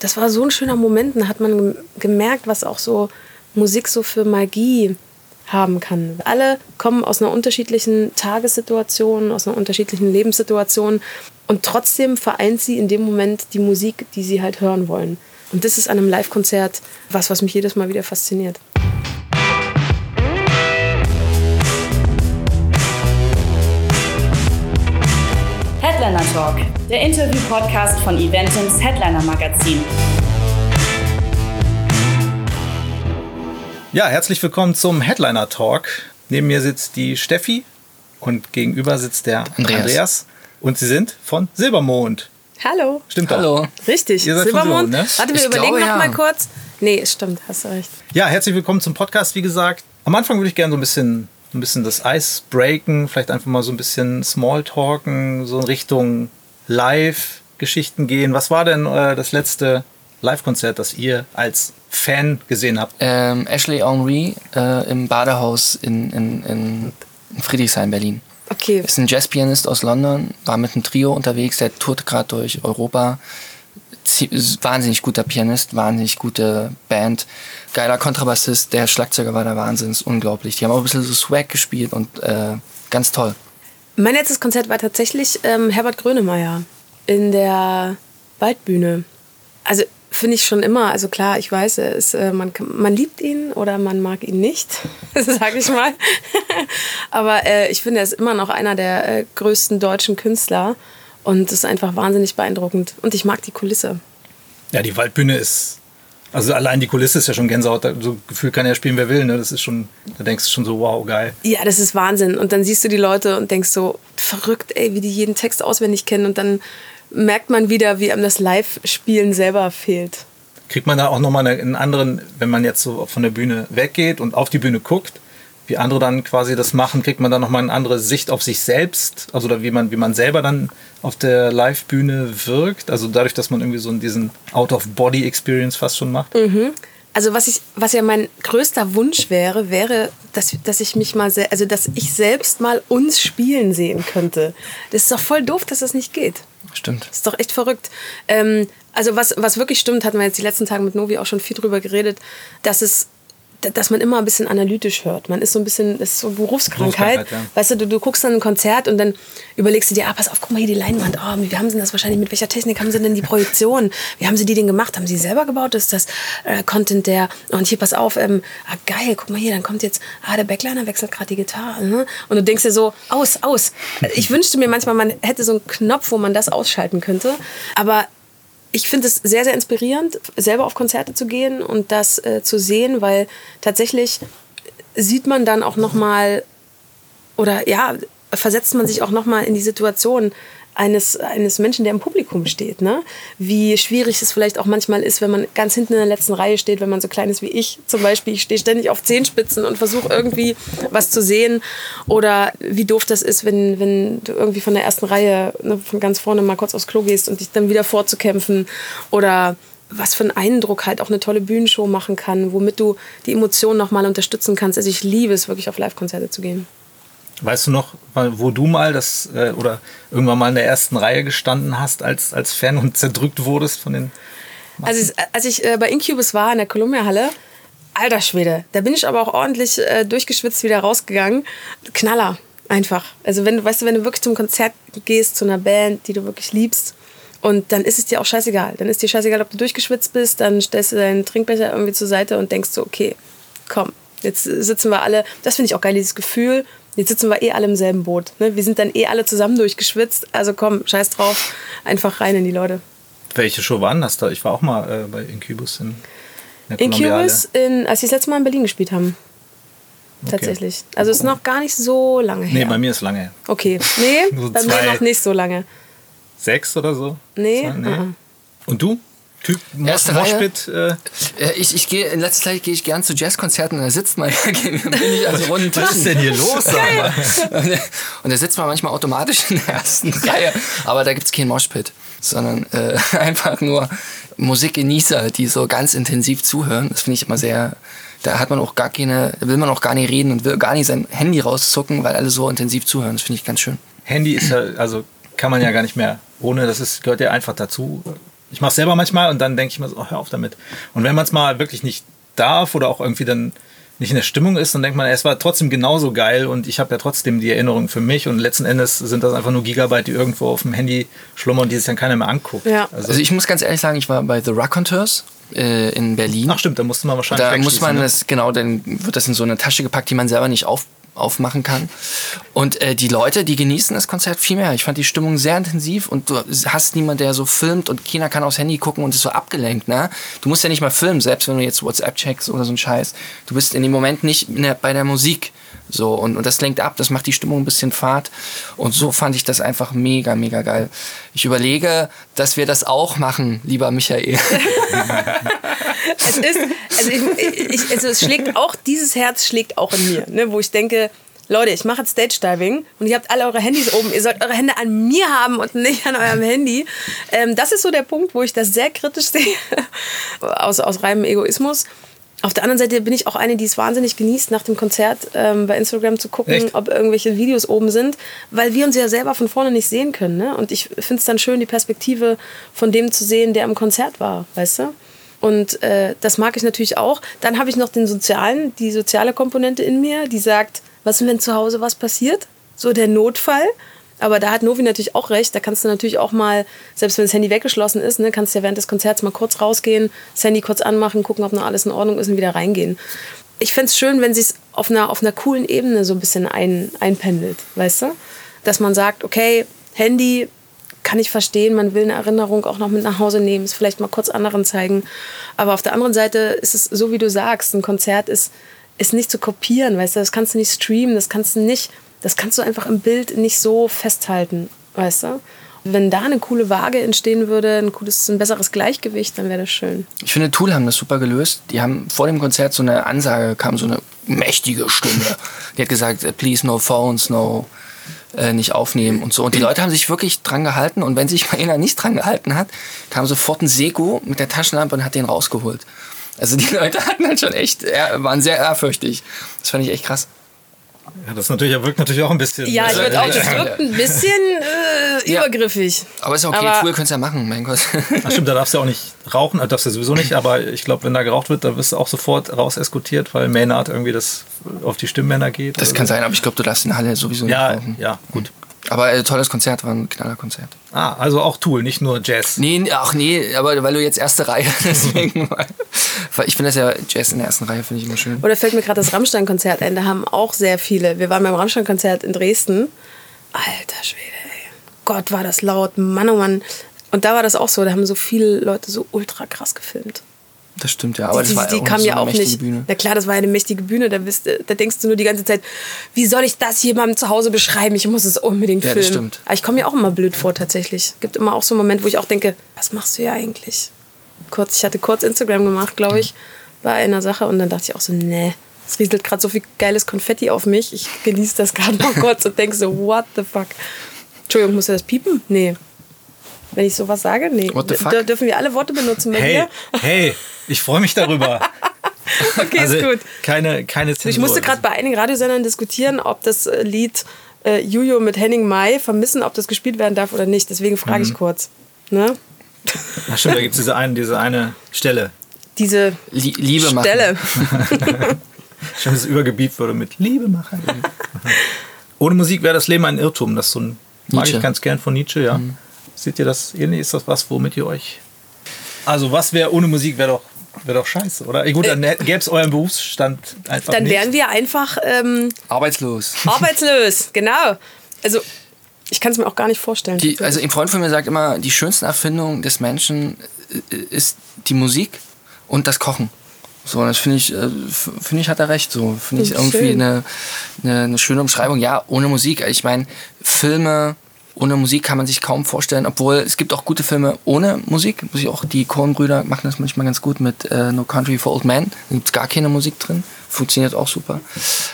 das war so ein schöner Moment. Da hat man gemerkt, was auch so Musik so für Magie haben kann. Alle kommen aus einer unterschiedlichen Tagessituation, aus einer unterschiedlichen Lebenssituation und trotzdem vereint sie in dem Moment die Musik, die sie halt hören wollen. Und das ist an einem Live-Konzert was, was mich jedes Mal wieder fasziniert. Headliner Talk, der Interview-Podcast von Eventins Headliner Magazin. Ja, herzlich willkommen zum Headliner Talk. Neben mir sitzt die Steffi und gegenüber sitzt der Andreas. Andreas. Und sie sind von Silbermond. Hallo. Stimmt Hallo. Doch. Richtig. Ihr seid Silbermond. Von ne? Warte, wir ich überlegen glaube, noch ja. mal kurz. Nee, es stimmt, hast du recht. Ja, herzlich willkommen zum Podcast, wie gesagt. Am Anfang würde ich gerne so ein bisschen, ein bisschen das Eis breaken, vielleicht einfach mal so ein bisschen Smalltalken, so in Richtung Live-Geschichten gehen. Was war denn äh, das letzte Live-Konzert, das ihr als Fan gesehen habt? Ähm, Ashley Henry äh, im Badehaus in, in, in Friedrichshain, Berlin. Okay. Ist ein Jazzpianist aus London, war mit einem Trio unterwegs, der tourt gerade durch Europa. Wahnsinnig guter Pianist, wahnsinnig gute Band, geiler Kontrabassist, der Schlagzeuger war der Wahnsinn, ist unglaublich. Die haben auch ein bisschen so Swag gespielt und äh, ganz toll. Mein letztes Konzert war tatsächlich ähm, Herbert Grönemeyer in der Waldbühne. Also finde ich schon immer, also klar, ich weiß, ist, äh, man, man liebt ihn oder man mag ihn nicht, sage ich mal. Aber äh, ich finde, er ist immer noch einer der äh, größten deutschen Künstler und es ist einfach wahnsinnig beeindruckend. Und ich mag die Kulisse. Ja, die Waldbühne ist, also allein die Kulisse ist ja schon Gänsehaut. So Gefühl kann ja spielen, wer will. Ne? Das ist schon, da denkst du schon so, wow, geil. Ja, das ist Wahnsinn. Und dann siehst du die Leute und denkst so, verrückt, ey, wie die jeden Text auswendig kennen und dann merkt man wieder, wie einem das Live-Spielen selber fehlt. Kriegt man da auch nochmal einen anderen, wenn man jetzt so von der Bühne weggeht und auf die Bühne guckt, wie andere dann quasi das machen, kriegt man da nochmal eine andere Sicht auf sich selbst, also wie man, wie man selber dann auf der Live-Bühne wirkt, also dadurch, dass man irgendwie so diesen Out-of-Body-Experience fast schon macht. Mhm. Also was ich, was ja mein größter Wunsch wäre, wäre, dass, dass ich mich mal, also dass ich selbst mal uns spielen sehen könnte. Das ist doch voll doof, dass das nicht geht. Stimmt. Das ist doch echt verrückt. Ähm, also was, was wirklich stimmt, hatten wir jetzt die letzten Tage mit Novi auch schon viel drüber geredet, dass es dass man immer ein bisschen analytisch hört. Man ist so ein bisschen, das ist so Berufskrankheit. Berufskrankheit ja. Weißt du, du, du guckst dann ein Konzert und dann überlegst du dir, ah, pass auf, guck mal hier die Leinwand. Oh, wie haben sie das wahrscheinlich, mit welcher Technik haben sie denn die Projektion? Wie haben sie die denn gemacht? Haben sie selber gebaut? Ist das äh, Content der, und hier, pass auf, ähm, ah, geil, guck mal hier, dann kommt jetzt, ah, der Backliner wechselt gerade die Gitarre. Ne? Und du denkst dir so, aus, aus. Ich wünschte mir manchmal, man hätte so einen Knopf, wo man das ausschalten könnte. Aber ich finde es sehr, sehr inspirierend, selber auf Konzerte zu gehen und das äh, zu sehen, weil tatsächlich sieht man dann auch noch mal oder ja, versetzt man sich auch noch mal in die Situation, eines, eines Menschen, der im Publikum steht. Ne? Wie schwierig es vielleicht auch manchmal ist, wenn man ganz hinten in der letzten Reihe steht, wenn man so klein ist wie ich zum Beispiel. Ich stehe ständig auf Zehenspitzen und versuche irgendwie was zu sehen. Oder wie doof das ist, wenn, wenn du irgendwie von der ersten Reihe, ne, von ganz vorne mal kurz aufs Klo gehst und dich dann wieder vorzukämpfen. Oder was für einen Eindruck halt auch eine tolle Bühnenshow machen kann, womit du die Emotionen nochmal unterstützen kannst. Also ich liebe es wirklich auf Live-Konzerte zu gehen. Weißt du noch, wo du mal das äh, oder irgendwann mal in der ersten Reihe gestanden hast als, als Fan und zerdrückt wurdest von den. Also, als ich äh, bei Incubus war in der Columbia-Halle, alter Schwede, da bin ich aber auch ordentlich äh, durchgeschwitzt wieder rausgegangen. Knaller, einfach. Also, wenn du, weißt du, wenn du wirklich zum Konzert gehst, zu einer Band, die du wirklich liebst, und dann ist es dir auch scheißegal. Dann ist dir scheißegal, ob du durchgeschwitzt bist, dann stellst du deinen Trinkbecher irgendwie zur Seite und denkst so, okay, komm, jetzt sitzen wir alle. Das finde ich auch geil, dieses Gefühl, Jetzt sitzen wir eh alle im selben Boot. Ne? Wir sind dann eh alle zusammen durchgeschwitzt. Also komm, scheiß drauf. Einfach rein in die Leute. Welche Show waren das da? Ich war auch mal äh, bei Incubus in, in Incubus, in, als sie das letzte Mal in Berlin gespielt haben. Okay. Tatsächlich. Also ist noch gar nicht so lange her. Nee, bei mir ist lange her. Okay. Nee, so bei mir noch nicht so lange. Sechs oder so? Nee. Zwei, nee. Uh -uh. Und du? Typ Erste Moshpit. Äh. Ich, ich gehe in letzter Zeit gehe ich gern zu Jazzkonzerten und da sitzt man bin ich also runden Was ist denn hier los? und da sitzt man manchmal automatisch in der ersten Reihe, aber da gibt es keinen Moshpit, sondern äh, einfach nur Musikgenießer, die so ganz intensiv zuhören. Das finde ich immer sehr da hat man auch gar keine, will man auch gar nicht reden und will gar nicht sein Handy rauszucken, weil alle so intensiv zuhören. Das finde ich ganz schön. Handy ist ja, also kann man ja gar nicht mehr ohne, das ist, gehört ja einfach dazu Ich mache es selber manchmal und dann denke ich mir so, oh, hör auf damit. Und wenn man es mal wirklich nicht darf oder auch irgendwie dann nicht in der Stimmung ist, dann denkt man, es war trotzdem genauso geil und ich habe ja trotzdem die Erinnerung für mich und letzten Endes sind das einfach nur Gigabyte, die irgendwo auf dem Handy schlummern und die sich dann keiner mehr anguckt. Ja. Also, also, ich muss ganz ehrlich sagen, ich war bei The Raconteurs äh, in Berlin. Ach stimmt, da musste man wahrscheinlich Da muss man ne? das, genau, dann wird das in so eine Tasche gepackt, die man selber nicht auf aufmachen kann. Und äh, die Leute, die genießen das Konzert viel mehr. Ich fand die Stimmung sehr intensiv und du hast niemanden, der so filmt und keiner kann aufs Handy gucken und ist so abgelenkt. Ne? Du musst ja nicht mal filmen, selbst wenn du jetzt WhatsApp checkst oder so ein Scheiß. Du bist in dem Moment nicht der, bei der Musik. So, und, und das lenkt ab, das macht die Stimmung ein bisschen fad. Und so fand ich das einfach mega, mega geil. Ich überlege, dass wir das auch machen, lieber Michael. es ist, also, ich, ich, also es schlägt auch, dieses Herz schlägt auch in mir, ne, wo ich denke, Leute, ich mache jetzt Stage Diving und ihr habt alle eure Handys oben. Ihr sollt eure Hände an mir haben und nicht an eurem Handy. Ähm, das ist so der Punkt, wo ich das sehr kritisch sehe, aus, aus reinem Egoismus. Auf der anderen Seite bin ich auch eine, die es wahnsinnig genießt, nach dem Konzert ähm, bei Instagram zu gucken, Echt? ob irgendwelche Videos oben sind, weil wir uns ja selber von vorne nicht sehen können. Ne? Und ich finde es dann schön, die Perspektive von dem zu sehen, der im Konzert war, weißt du? Und äh, das mag ich natürlich auch. Dann habe ich noch den sozialen, die soziale Komponente in mir, die sagt, was ist, wenn zu Hause was passiert? So der Notfall. Aber da hat Novi natürlich auch recht. Da kannst du natürlich auch mal, selbst wenn das Handy weggeschlossen ist, ne, kannst du ja während des Konzerts mal kurz rausgehen, das Handy kurz anmachen, gucken, ob noch alles in Ordnung ist und wieder reingehen. Ich fände es schön, wenn sich auf einer, auf einer coolen Ebene so ein bisschen ein, einpendelt, weißt du? Dass man sagt, okay, Handy kann ich verstehen, man will eine Erinnerung auch noch mit nach Hause nehmen, es vielleicht mal kurz anderen zeigen. Aber auf der anderen Seite ist es so, wie du sagst, ein Konzert ist, ist nicht zu kopieren, weißt du, das kannst du nicht streamen, das kannst du nicht das kannst du einfach im Bild nicht so festhalten, weißt du? wenn da eine coole Waage entstehen würde, ein cooles, ein besseres Gleichgewicht, dann wäre das schön. Ich finde, Tool haben das super gelöst. Die haben vor dem Konzert so eine Ansage, kam so eine mächtige Stimme. Die hat gesagt, please no phones, no, äh, nicht aufnehmen und so. Und die Leute haben sich wirklich dran gehalten. Und wenn sich mal einer nicht dran gehalten hat, kam sofort ein Seko mit der Taschenlampe und hat den rausgeholt. Also die Leute hatten halt schon echt, waren sehr ehrfürchtig. Das fand ich echt krass. Ja, das natürlich, wirkt natürlich auch ein bisschen. Ja, ich äh, würde auch, das wirkt ein bisschen äh, ja. übergriffig. Aber ist okay, aber früher könntest du ja machen, mein Gott. Ach stimmt, da darfst du auch nicht rauchen, also darfst du sowieso nicht, aber ich glaube, wenn da geraucht wird, da wirst du auch sofort raus eskortiert, weil Maynard irgendwie das auf die Stimmbänder geht. Das kann so. sein, aber ich glaube, du darfst in Halle sowieso nicht ja, rauchen. Ja, gut. Aber äh, tolles Konzert, war ein knaller Konzert. Ah, also auch Tool, nicht nur Jazz. Nee, ach nee, aber weil du jetzt erste Reihe, deswegen. ich finde das ja Jazz in der ersten Reihe, finde ich immer schön. Oder fällt mir gerade das Rammstein-Konzert ein, da haben auch sehr viele. Wir waren beim Rammstein-Konzert in Dresden. Alter Schwede, ey. Gott, war das laut, Mann, oh Mann. Und da war das auch so, da haben so viele Leute so ultra krass gefilmt. Das stimmt ja, aber die, das war die, die kam so ja auch nicht. Bühne. Na klar, das war eine mächtige Bühne. Da, bist, da denkst du nur die ganze Zeit, wie soll ich das jemandem zu Hause beschreiben? Ich muss es unbedingt ja, filmen. Das stimmt. Aber ich komme mir auch immer blöd vor tatsächlich. Es gibt immer auch so einen Moment, wo ich auch denke, was machst du hier eigentlich? Kurz, ich hatte kurz Instagram gemacht, glaube ich, bei einer Sache und dann dachte ich auch so, nee, es rieselt gerade so viel geiles Konfetti auf mich. Ich genieße das gerade noch kurz und denke so, what the fuck? Entschuldigung, muss er das piepen? Nee. Wenn ich sowas sage, nee. What the fuck? D dürfen wir alle Worte benutzen bei hey, mir? Hey, ich freue mich darüber. okay, also, ist gut. Keine, keine Zensur. Ich musste gerade bei einigen Radiosendern diskutieren, ob das äh, Lied äh, Juju mit Henning Mai vermissen, ob das gespielt werden darf oder nicht. Deswegen frage ich mhm. kurz. Ne? Ach stimmt, da gibt es diese, ein, diese eine Stelle. Diese Lie Liebe Stelle. Schön, dass es übergebiet wurde mit Liebe machen. Ohne Musik wäre das Leben ein Irrtum. Das so ein, mag ich ganz gern von Nietzsche, ja. Mhm. Seht ihr das ähnlich? Ist das was, womit ihr euch. Also, was wäre ohne Musik, wäre doch, wär doch scheiße, oder? Gut, dann äh, gäbe es euren Berufsstand einfach. Dann nicht. wären wir einfach. Ähm, arbeitslos. Arbeitslos, genau. Also, ich kann es mir auch gar nicht vorstellen. Die, also, ein Freund von mir sagt immer, die schönste Erfindung des Menschen äh, ist die Musik und das Kochen. So, das finde ich, äh, finde ich, hat er recht. So, finde ich irgendwie eine, eine, eine, schöne Umschreibung. Ja, ohne Musik. Ich meine, Filme, ohne Musik kann man sich kaum vorstellen, obwohl es gibt auch gute Filme ohne Musik. Muss ich auch, die Coen-Brüder machen das manchmal ganz gut mit äh, No Country for Old Men. Da gibt es gar keine Musik drin. Funktioniert auch super.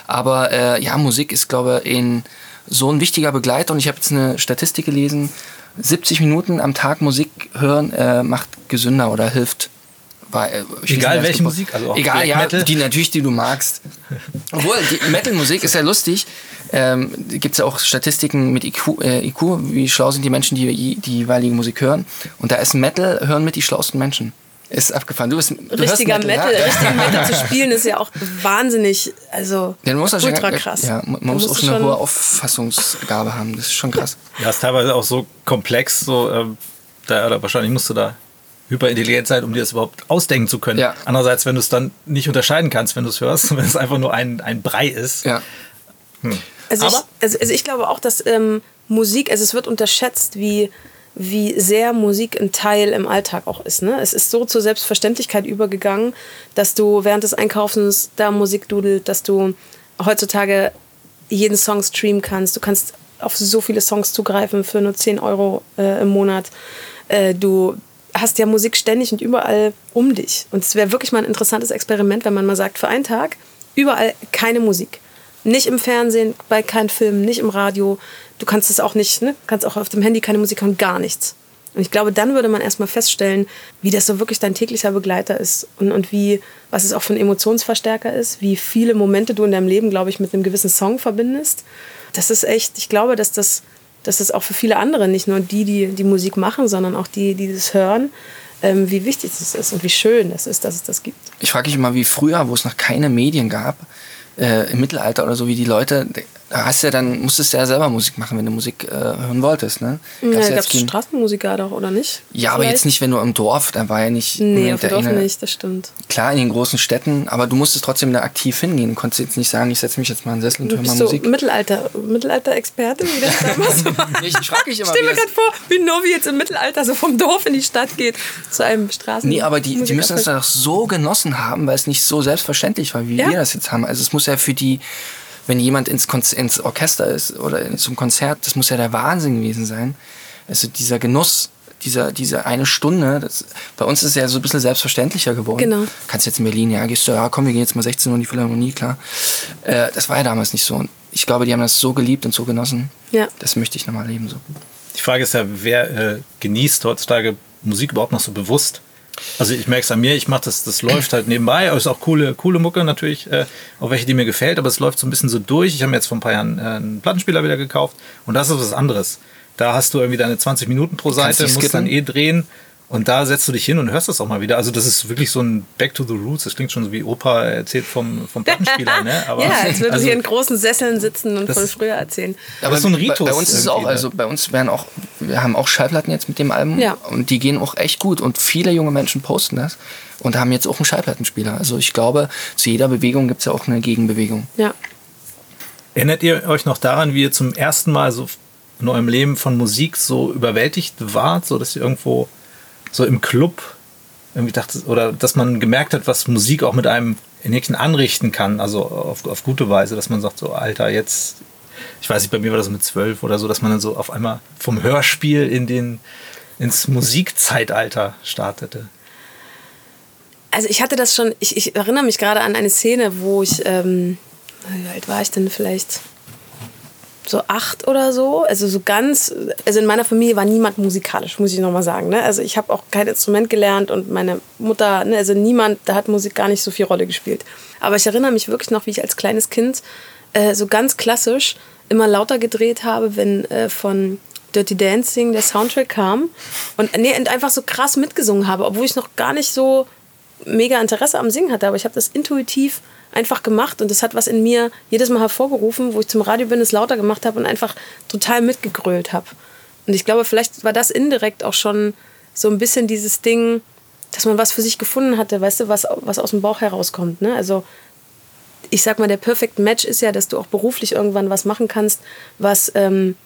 Aber äh, ja, Musik ist, glaube ich, ein, so ein wichtiger Begleiter. Und ich habe jetzt eine Statistik gelesen, 70 Minuten am Tag Musik hören äh, macht gesünder oder hilft bei, äh, Egal welche Musik, also auch Egal, ja, Metal. die natürlich, die du magst. Obwohl, die Metal-Musik ist ja lustig. Ähm, gibt es ja auch Statistiken mit IQ, äh, IQ, wie schlau sind die Menschen, die die jeweilige Musik hören. Und da ist Metal, hören mit die schlauesten Menschen. Ist abgefahren. Du bist du richtiger Metal, Metal, ja. richtigen Metal zu spielen ist ja auch wahnsinnig, also ja, ultra schon, krass. Ja, man muss auch schon eine hohe Auffassungsgabe haben. Das ist schon krass. Ja, ist teilweise auch so komplex, so ähm, da, oder wahrscheinlich musst du da hyperintelligent sein, um dir das überhaupt ausdenken zu können. Ja. Andererseits, wenn du es dann nicht unterscheiden kannst, wenn du es hörst, wenn es einfach nur ein, ein Brei ist. Ja. Hm. Also, ich, also, also, ich glaube auch, dass ähm, Musik, also es wird unterschätzt, wie wie sehr Musik ein Teil im Alltag auch ist. Ne? Es ist so zur Selbstverständlichkeit übergegangen, dass du während des Einkaufens da Musik dudelt, dass du heutzutage jeden Song streamen kannst. Du kannst auf so viele Songs zugreifen für nur 10 Euro äh, im Monat. Äh, du hast ja Musik ständig und überall um dich. Und es wäre wirklich mal ein interessantes Experiment, wenn man mal sagt, für einen Tag überall keine Musik. Nicht im Fernsehen, bei keinen Filmen, nicht im Radio. Du kannst es auch nicht, ne? kannst auch auf dem Handy keine Musik hören, gar nichts. Und ich glaube, dann würde man erstmal feststellen, wie das so wirklich dein täglicher Begleiter ist und, und wie, was es auch für ein Emotionsverstärker ist, wie viele Momente du in deinem Leben, glaube ich, mit einem gewissen Song verbindest. Das ist echt, ich glaube, dass das, dass das auch für viele andere, nicht nur die, die die Musik machen, sondern auch die, die das hören, ähm, wie wichtig es ist und wie schön es ist, dass es das gibt. Ich frage mich immer, wie früher, wo es noch keine Medien gab, äh, im Mittelalter oder so, wie die Leute, da hast ja dann, musstest du ja selber Musik machen, wenn du Musik äh, hören wolltest, ne? Gab's ja, gab es Straßenmusiker doch, oder nicht? Ja, aber jetzt nicht, wenn du im Dorf, da war ja nicht... Nee, auf dem Dorf nicht, das stimmt. Klar, in den großen Städten, aber du musstest trotzdem da aktiv hingehen. Konntest jetzt nicht sagen, ich setze mich jetzt mal in den Sessel und höre mal Musik. So Mittelalter, Mittelalter-Experte, wie das damals war. ich frage mich immer, Stell mir gerade vor, wie Novi jetzt im Mittelalter so vom Dorf in die Stadt geht, zu einem Straßen... Nee, aber die, die müssen es doch so genossen haben, weil es nicht so selbstverständlich war, wie ja? wir das jetzt haben. Also es muss ja für die wenn jemand ins, ins Orchester ist oder zum Konzert, das muss ja der Wahnsinn gewesen sein. Also dieser Genuss, dieser, diese eine Stunde, das, bei uns ist es ja so ein bisschen selbstverständlicher geworden. Genau. Kannst jetzt in Berlin, ja, gehst du, ja, komm, wir gehen jetzt mal 16 Uhr in die Philharmonie, klar. Äh, das war ja damals nicht so. Und ich glaube, die haben das so geliebt und so genossen. Ja. Das möchte ich nochmal leben. So. Die Frage ist ja, wer äh, genießt heutzutage Musik überhaupt noch so bewusst? Also ich merke es an mir, ich mache das, das läuft halt nebenbei. Es ist auch coole, coole Mucke natürlich, äh, auch welche, die mir gefällt, aber es läuft so ein bisschen so durch. Ich habe mir jetzt vor ein paar Jahren äh, einen Plattenspieler wieder gekauft und das ist was anderes. Da hast du irgendwie deine 20 Minuten pro Seite, musst dann eh drehen und da setzt du dich hin und hörst das auch mal wieder. Also das ist wirklich so ein Back to the Roots. Das klingt schon so wie Opa erzählt vom, vom Plattenspieler. ne? Aber, ja, als würden also, hier in großen Sesseln sitzen und von früher erzählen. Aber das ist so ein Ritus. Bei, bei uns ist es auch, also bei uns werden auch, wir haben auch Schallplatten jetzt mit dem Album ja. und die gehen auch echt gut und viele junge Menschen posten das und haben jetzt auch einen Schallplattenspieler. Also ich glaube, zu jeder Bewegung gibt es ja auch eine Gegenbewegung. Ja. Erinnert ihr euch noch daran, wie ihr zum ersten Mal so in eurem Leben von Musik so überwältigt wart, so dass ihr irgendwo so im Club irgendwie dachte, oder dass man gemerkt hat, was Musik auch mit einem in Häkchen anrichten kann, also auf, auf gute Weise, dass man sagt, so, Alter, jetzt, ich weiß nicht, bei mir war das mit zwölf oder so, dass man dann so auf einmal vom Hörspiel in den, ins Musikzeitalter startete. Also ich hatte das schon, ich, ich erinnere mich gerade an eine Szene, wo ich, ähm, wie alt war ich denn vielleicht? So acht oder so. Also so ganz, also in meiner Familie war niemand musikalisch, muss ich nochmal sagen. Ne? Also ich habe auch kein Instrument gelernt und meine Mutter, ne, also niemand, da hat Musik gar nicht so viel Rolle gespielt. Aber ich erinnere mich wirklich noch, wie ich als kleines Kind äh, so ganz klassisch immer lauter gedreht habe, wenn äh, von Dirty Dancing der Soundtrack kam und, nee, und einfach so krass mitgesungen habe, obwohl ich noch gar nicht so mega Interesse am Singen hatte, aber ich habe das intuitiv einfach gemacht und das hat was in mir jedes Mal hervorgerufen, wo ich zum Radio bin, es lauter gemacht habe und einfach total mitgegrölt habe. Und ich glaube, vielleicht war das indirekt auch schon so ein bisschen dieses Ding, dass man was für sich gefunden hatte, weißt du, was, was aus dem Bauch herauskommt. Ne? Also ich sag mal, der Perfect Match ist ja, dass du auch beruflich irgendwann was machen kannst, was ähm,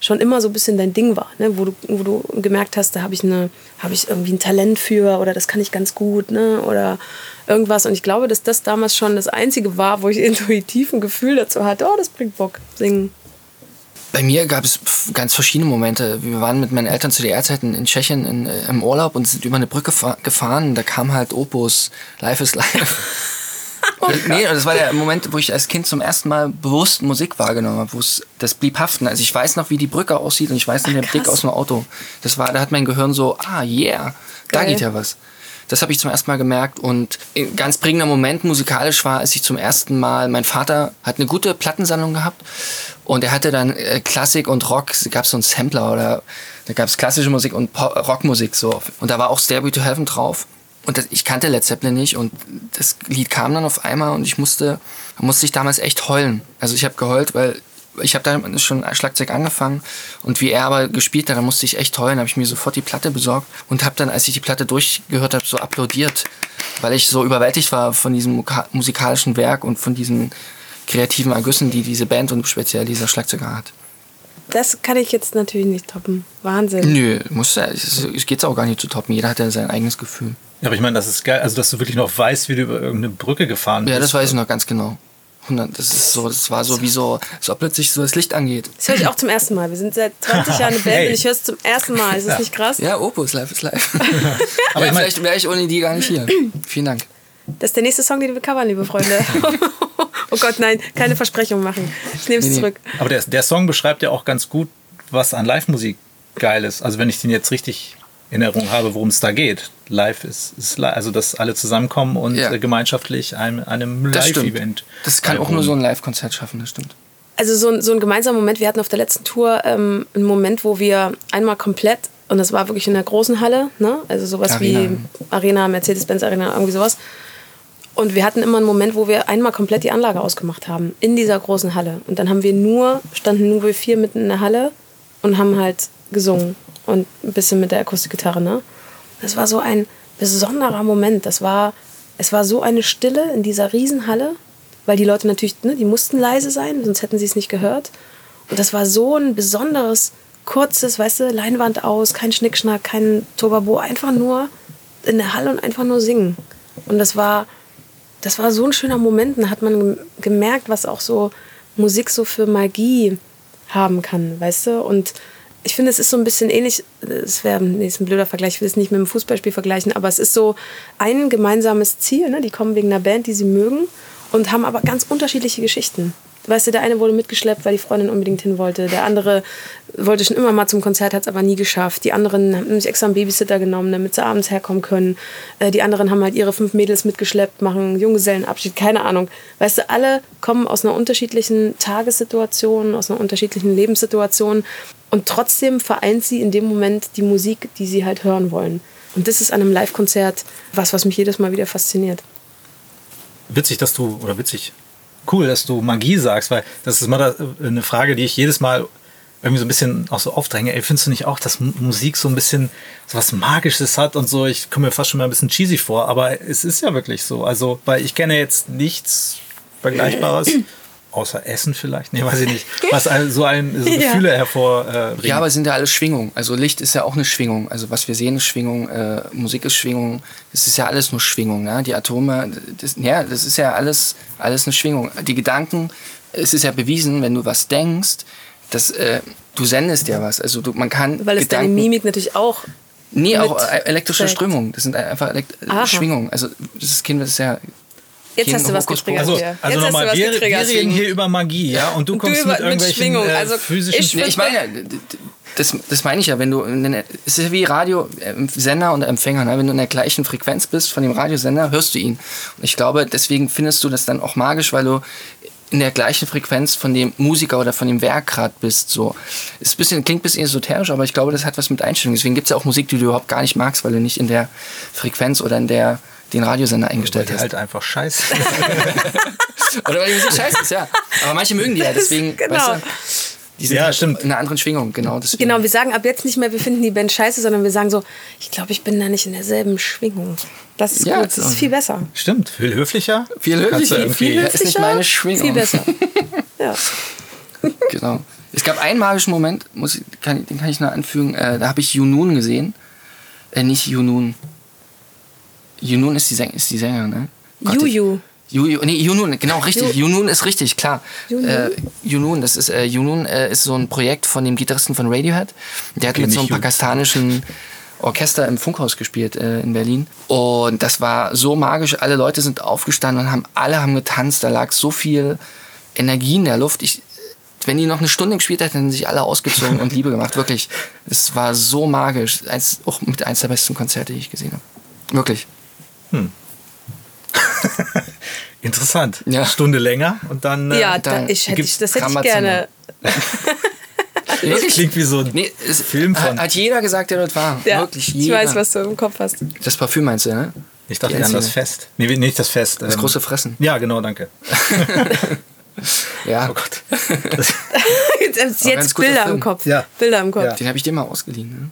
schon immer so ein bisschen dein Ding war, ne? wo, du, wo du gemerkt hast, da habe ich, hab ich irgendwie ein Talent für oder das kann ich ganz gut ne? oder irgendwas. Und ich glaube, dass das damals schon das Einzige war, wo ich intuitiv ein Gefühl dazu hatte, oh, das bringt Bock, singen. Bei mir gab es ganz verschiedene Momente. Wir waren mit meinen Eltern zu DDR-Zeiten in Tschechien in, äh, im Urlaub und sind über eine Brücke gefahren. Da kam halt Opus, Life is Life. Oh nee, das war der Moment, wo ich als Kind zum ersten Mal bewusst Musik wahrgenommen habe, wo es das blieb haften. Also ich weiß noch, wie die Brücke aussieht und ich weiß noch den Blick aus dem Auto. Das war, da hat mein Gehirn so, ah yeah, da geht ja was. Das habe ich zum ersten Mal gemerkt und ein ganz prägender Moment musikalisch war, als ich zum ersten Mal, mein Vater hat eine gute Plattensammlung gehabt und er hatte dann äh, Klassik und Rock, es gab so einen Sampler oder da gab es klassische Musik und Pop Rockmusik so und da war auch Stairway to Heaven drauf und das, ich kannte Led Zeppelin nicht und das Lied kam dann auf einmal und ich musste, musste ich damals echt heulen. Also ich habe geheult, weil ich habe da schon Schlagzeug angefangen und wie er aber gespielt hat, da musste ich echt heulen, habe ich mir sofort die Platte besorgt und habe dann, als ich die Platte durchgehört habe, so applaudiert, weil ich so überwältigt war von diesem musikalischen Werk und von diesen kreativen Ergüssen, die diese Band und speziell dieser Schlagzeuger hat. Das kann ich jetzt natürlich nicht toppen. Wahnsinn. Nö, muss, es geht auch gar nicht zu toppen. Jeder hat ja sein eigenes Gefühl. Ja, aber ich meine, das ist geil, also dass du wirklich noch weißt, wie du über irgendeine Brücke gefahren bist. Ja, das weiß ich noch ganz genau. 100. Das ist so, das war so wie so, so plötzlich so das Licht angeht. Das höre ich auch zum ersten Mal. Wir sind seit 20 Jahren eine Band hey. und ich höre es zum ersten Mal. Ist das ja. nicht krass? Ja, Opus, live ist live. Aber ja, vielleicht wäre ich ohne die gar nicht hier. Vielen Dank. Das ist der nächste Song, den wir covern, liebe Freunde. oh Gott, nein, keine Versprechungen machen. Ich nehme es nee, nee. zurück. Aber der, der Song beschreibt ja auch ganz gut, was an Live-Musik geil ist. Also wenn ich den jetzt richtig in Erinnerung habe, worum es da geht. Live ist, ist also dass alle zusammenkommen und ja. gemeinschaftlich einem, einem Live-Event. Das, das kann auch nur so ein Live-Konzert schaffen, das stimmt. Also so ein, so ein gemeinsamer Moment, wir hatten auf der letzten Tour ähm, einen Moment, wo wir einmal komplett, und das war wirklich in der großen Halle, ne? also sowas Arena. wie Arena, Mercedes-Benz Arena, irgendwie sowas. Und wir hatten immer einen Moment, wo wir einmal komplett die Anlage ausgemacht haben, in dieser großen Halle. Und dann haben wir nur, standen nur wir vier mitten in der Halle und haben halt gesungen und ein bisschen mit der Akustikgitarre, ne? Das war so ein besonderer Moment. Das war, es war so eine Stille in dieser Riesenhalle, weil die Leute natürlich, ne, die mussten leise sein, sonst hätten sie es nicht gehört. Und das war so ein besonderes, kurzes, weißt du, Leinwand aus, kein Schnickschnack, kein Tobabo, einfach nur in der Halle und einfach nur singen. Und das war, das war so ein schöner Moment. Da hat man gemerkt, was auch so Musik so für Magie haben kann, weißt du? Und ich finde, es ist so ein bisschen ähnlich, es wäre nee, ein blöder Vergleich, ich will es nicht mit einem Fußballspiel vergleichen, aber es ist so ein gemeinsames Ziel. Ne? Die kommen wegen einer Band, die sie mögen und haben aber ganz unterschiedliche Geschichten. Weißt du, der eine wurde mitgeschleppt, weil die Freundin unbedingt hin wollte. Der andere wollte schon immer mal zum Konzert, hat es aber nie geschafft. Die anderen haben sich extra einen Babysitter genommen, damit sie abends herkommen können. Äh, die anderen haben halt ihre fünf Mädels mitgeschleppt, machen Junggesellenabschied, keine Ahnung. Weißt du, alle kommen aus einer unterschiedlichen Tagessituation, aus einer unterschiedlichen Lebenssituation. Und trotzdem vereint sie in dem Moment die Musik, die sie halt hören wollen. Und das ist an einem Live-Konzert was, was mich jedes Mal wieder fasziniert. Witzig, dass du, oder witzig, cool, dass du Magie sagst, weil das ist mal eine Frage, die ich jedes Mal irgendwie so ein bisschen auch so aufdränge. Ey, findest du nicht auch, dass Musik so ein bisschen so was Magisches hat und so? Ich komme mir fast schon mal ein bisschen cheesy vor, aber es ist ja wirklich so. Also, weil ich kenne jetzt nichts Vergleichbares. Außer Essen vielleicht? Nee, weiß ich nicht. Was so ein so Gefühle ja. hervorbringt. Ja, aber es sind ja alle Schwingungen. Also Licht ist ja auch eine Schwingung. Also was wir sehen ist Schwingung, äh, Musik ist Schwingung. Es ist ja alles nur Schwingung. Ne? Die Atome, das, ja, das ist ja alles, alles eine Schwingung. Die Gedanken, es ist ja bewiesen, wenn du was denkst, dass äh, du sendest ja was. Also du, man kann Weil es Gedanken, deine Mimik natürlich auch Nee, auch äh, elektrische Strömungen. Das sind einfach Elekt Schwingungen. Also das Kind ist ja Jetzt hast du was getriggert also, hier. Also nochmal, wir, wir reden hier über Magie, ja? Und du kommst du mit irgendwelchen mit. Äh, also physischen... Ich, ich meine, das, das meine ich ja, wenn du, es ist ja wie Radio, äh, Sender und Empfänger, ne? wenn du in der gleichen Frequenz bist von dem Radiosender, hörst du ihn. Und ich glaube, deswegen findest du das dann auch magisch, weil du in der gleichen Frequenz von dem Musiker oder von dem Werk gerade bist. So. Ist ein bisschen, klingt ein bisschen esoterisch, aber ich glaube, das hat was mit Einstellung. Deswegen gibt es ja auch Musik, die du überhaupt gar nicht magst, weil du nicht in der Frequenz oder in der den Radiosender eingestellt hast. halt einfach scheiße. Oder weil die Musik scheiße ist, ja. Aber manche mögen die ja, deswegen, genau. weißt du, die sind ja, halt stimmt. in einer anderen Schwingung, genau. Deswegen. Genau, wir sagen ab jetzt nicht mehr, wir finden die Band scheiße, sondern wir sagen so, ich glaube, ich bin da nicht in derselben Schwingung. Das ist ja, gut, das ist viel besser. Stimmt, viel höflicher. Viel höflicher. Viel, höflicher. ist nicht meine Schwingung. Viel besser. ja. Genau. Es gab einen magischen Moment, muss ich, kann, den kann ich noch anfügen, äh, da habe ich Junun gesehen. Äh, nicht Junun. Junun ist die, Säng ist die Sängerin, ne? Juju. Juju, nee, Junun, genau, richtig. Ju Junun ist richtig, klar. Junun, äh, Junun das ist, äh, Junun äh, ist so ein Projekt von dem Gitarristen von Radiohead. Der hat mit so einem pakistanischen Orchester im Funkhaus gespielt äh, in Berlin. Und das war so magisch. Alle Leute sind aufgestanden und haben, alle haben getanzt. Da lag so viel Energie in der Luft. Ich, wenn die noch eine Stunde gespielt hätten, hätten sich alle ausgezogen und Liebe gemacht. Wirklich. Es war so magisch. Eins, auch mit eins der besten Konzerte, die ich gesehen habe. Wirklich. Hm. Interessant. Ja. Stunde länger und dann. Äh, ja, da, ich hätte ich, das hätte ich gerne. das klingt wie so ein nee, es, Film von. Hat jeder gesagt, der dort war. Ja, Wirklich jeder. Ich weiß, was du im Kopf hast. Das Parfüm meinst du, ne? Ich dachte an das Fest. Nee, nicht das Fest. Das ähm, große Fressen. Ja, genau, danke. ja. Oh Gott. jetzt jetzt Bilder im Kopf. Ja. Bilder im Kopf. Ja. Den habe ich dir mal ausgeliehen. Ne?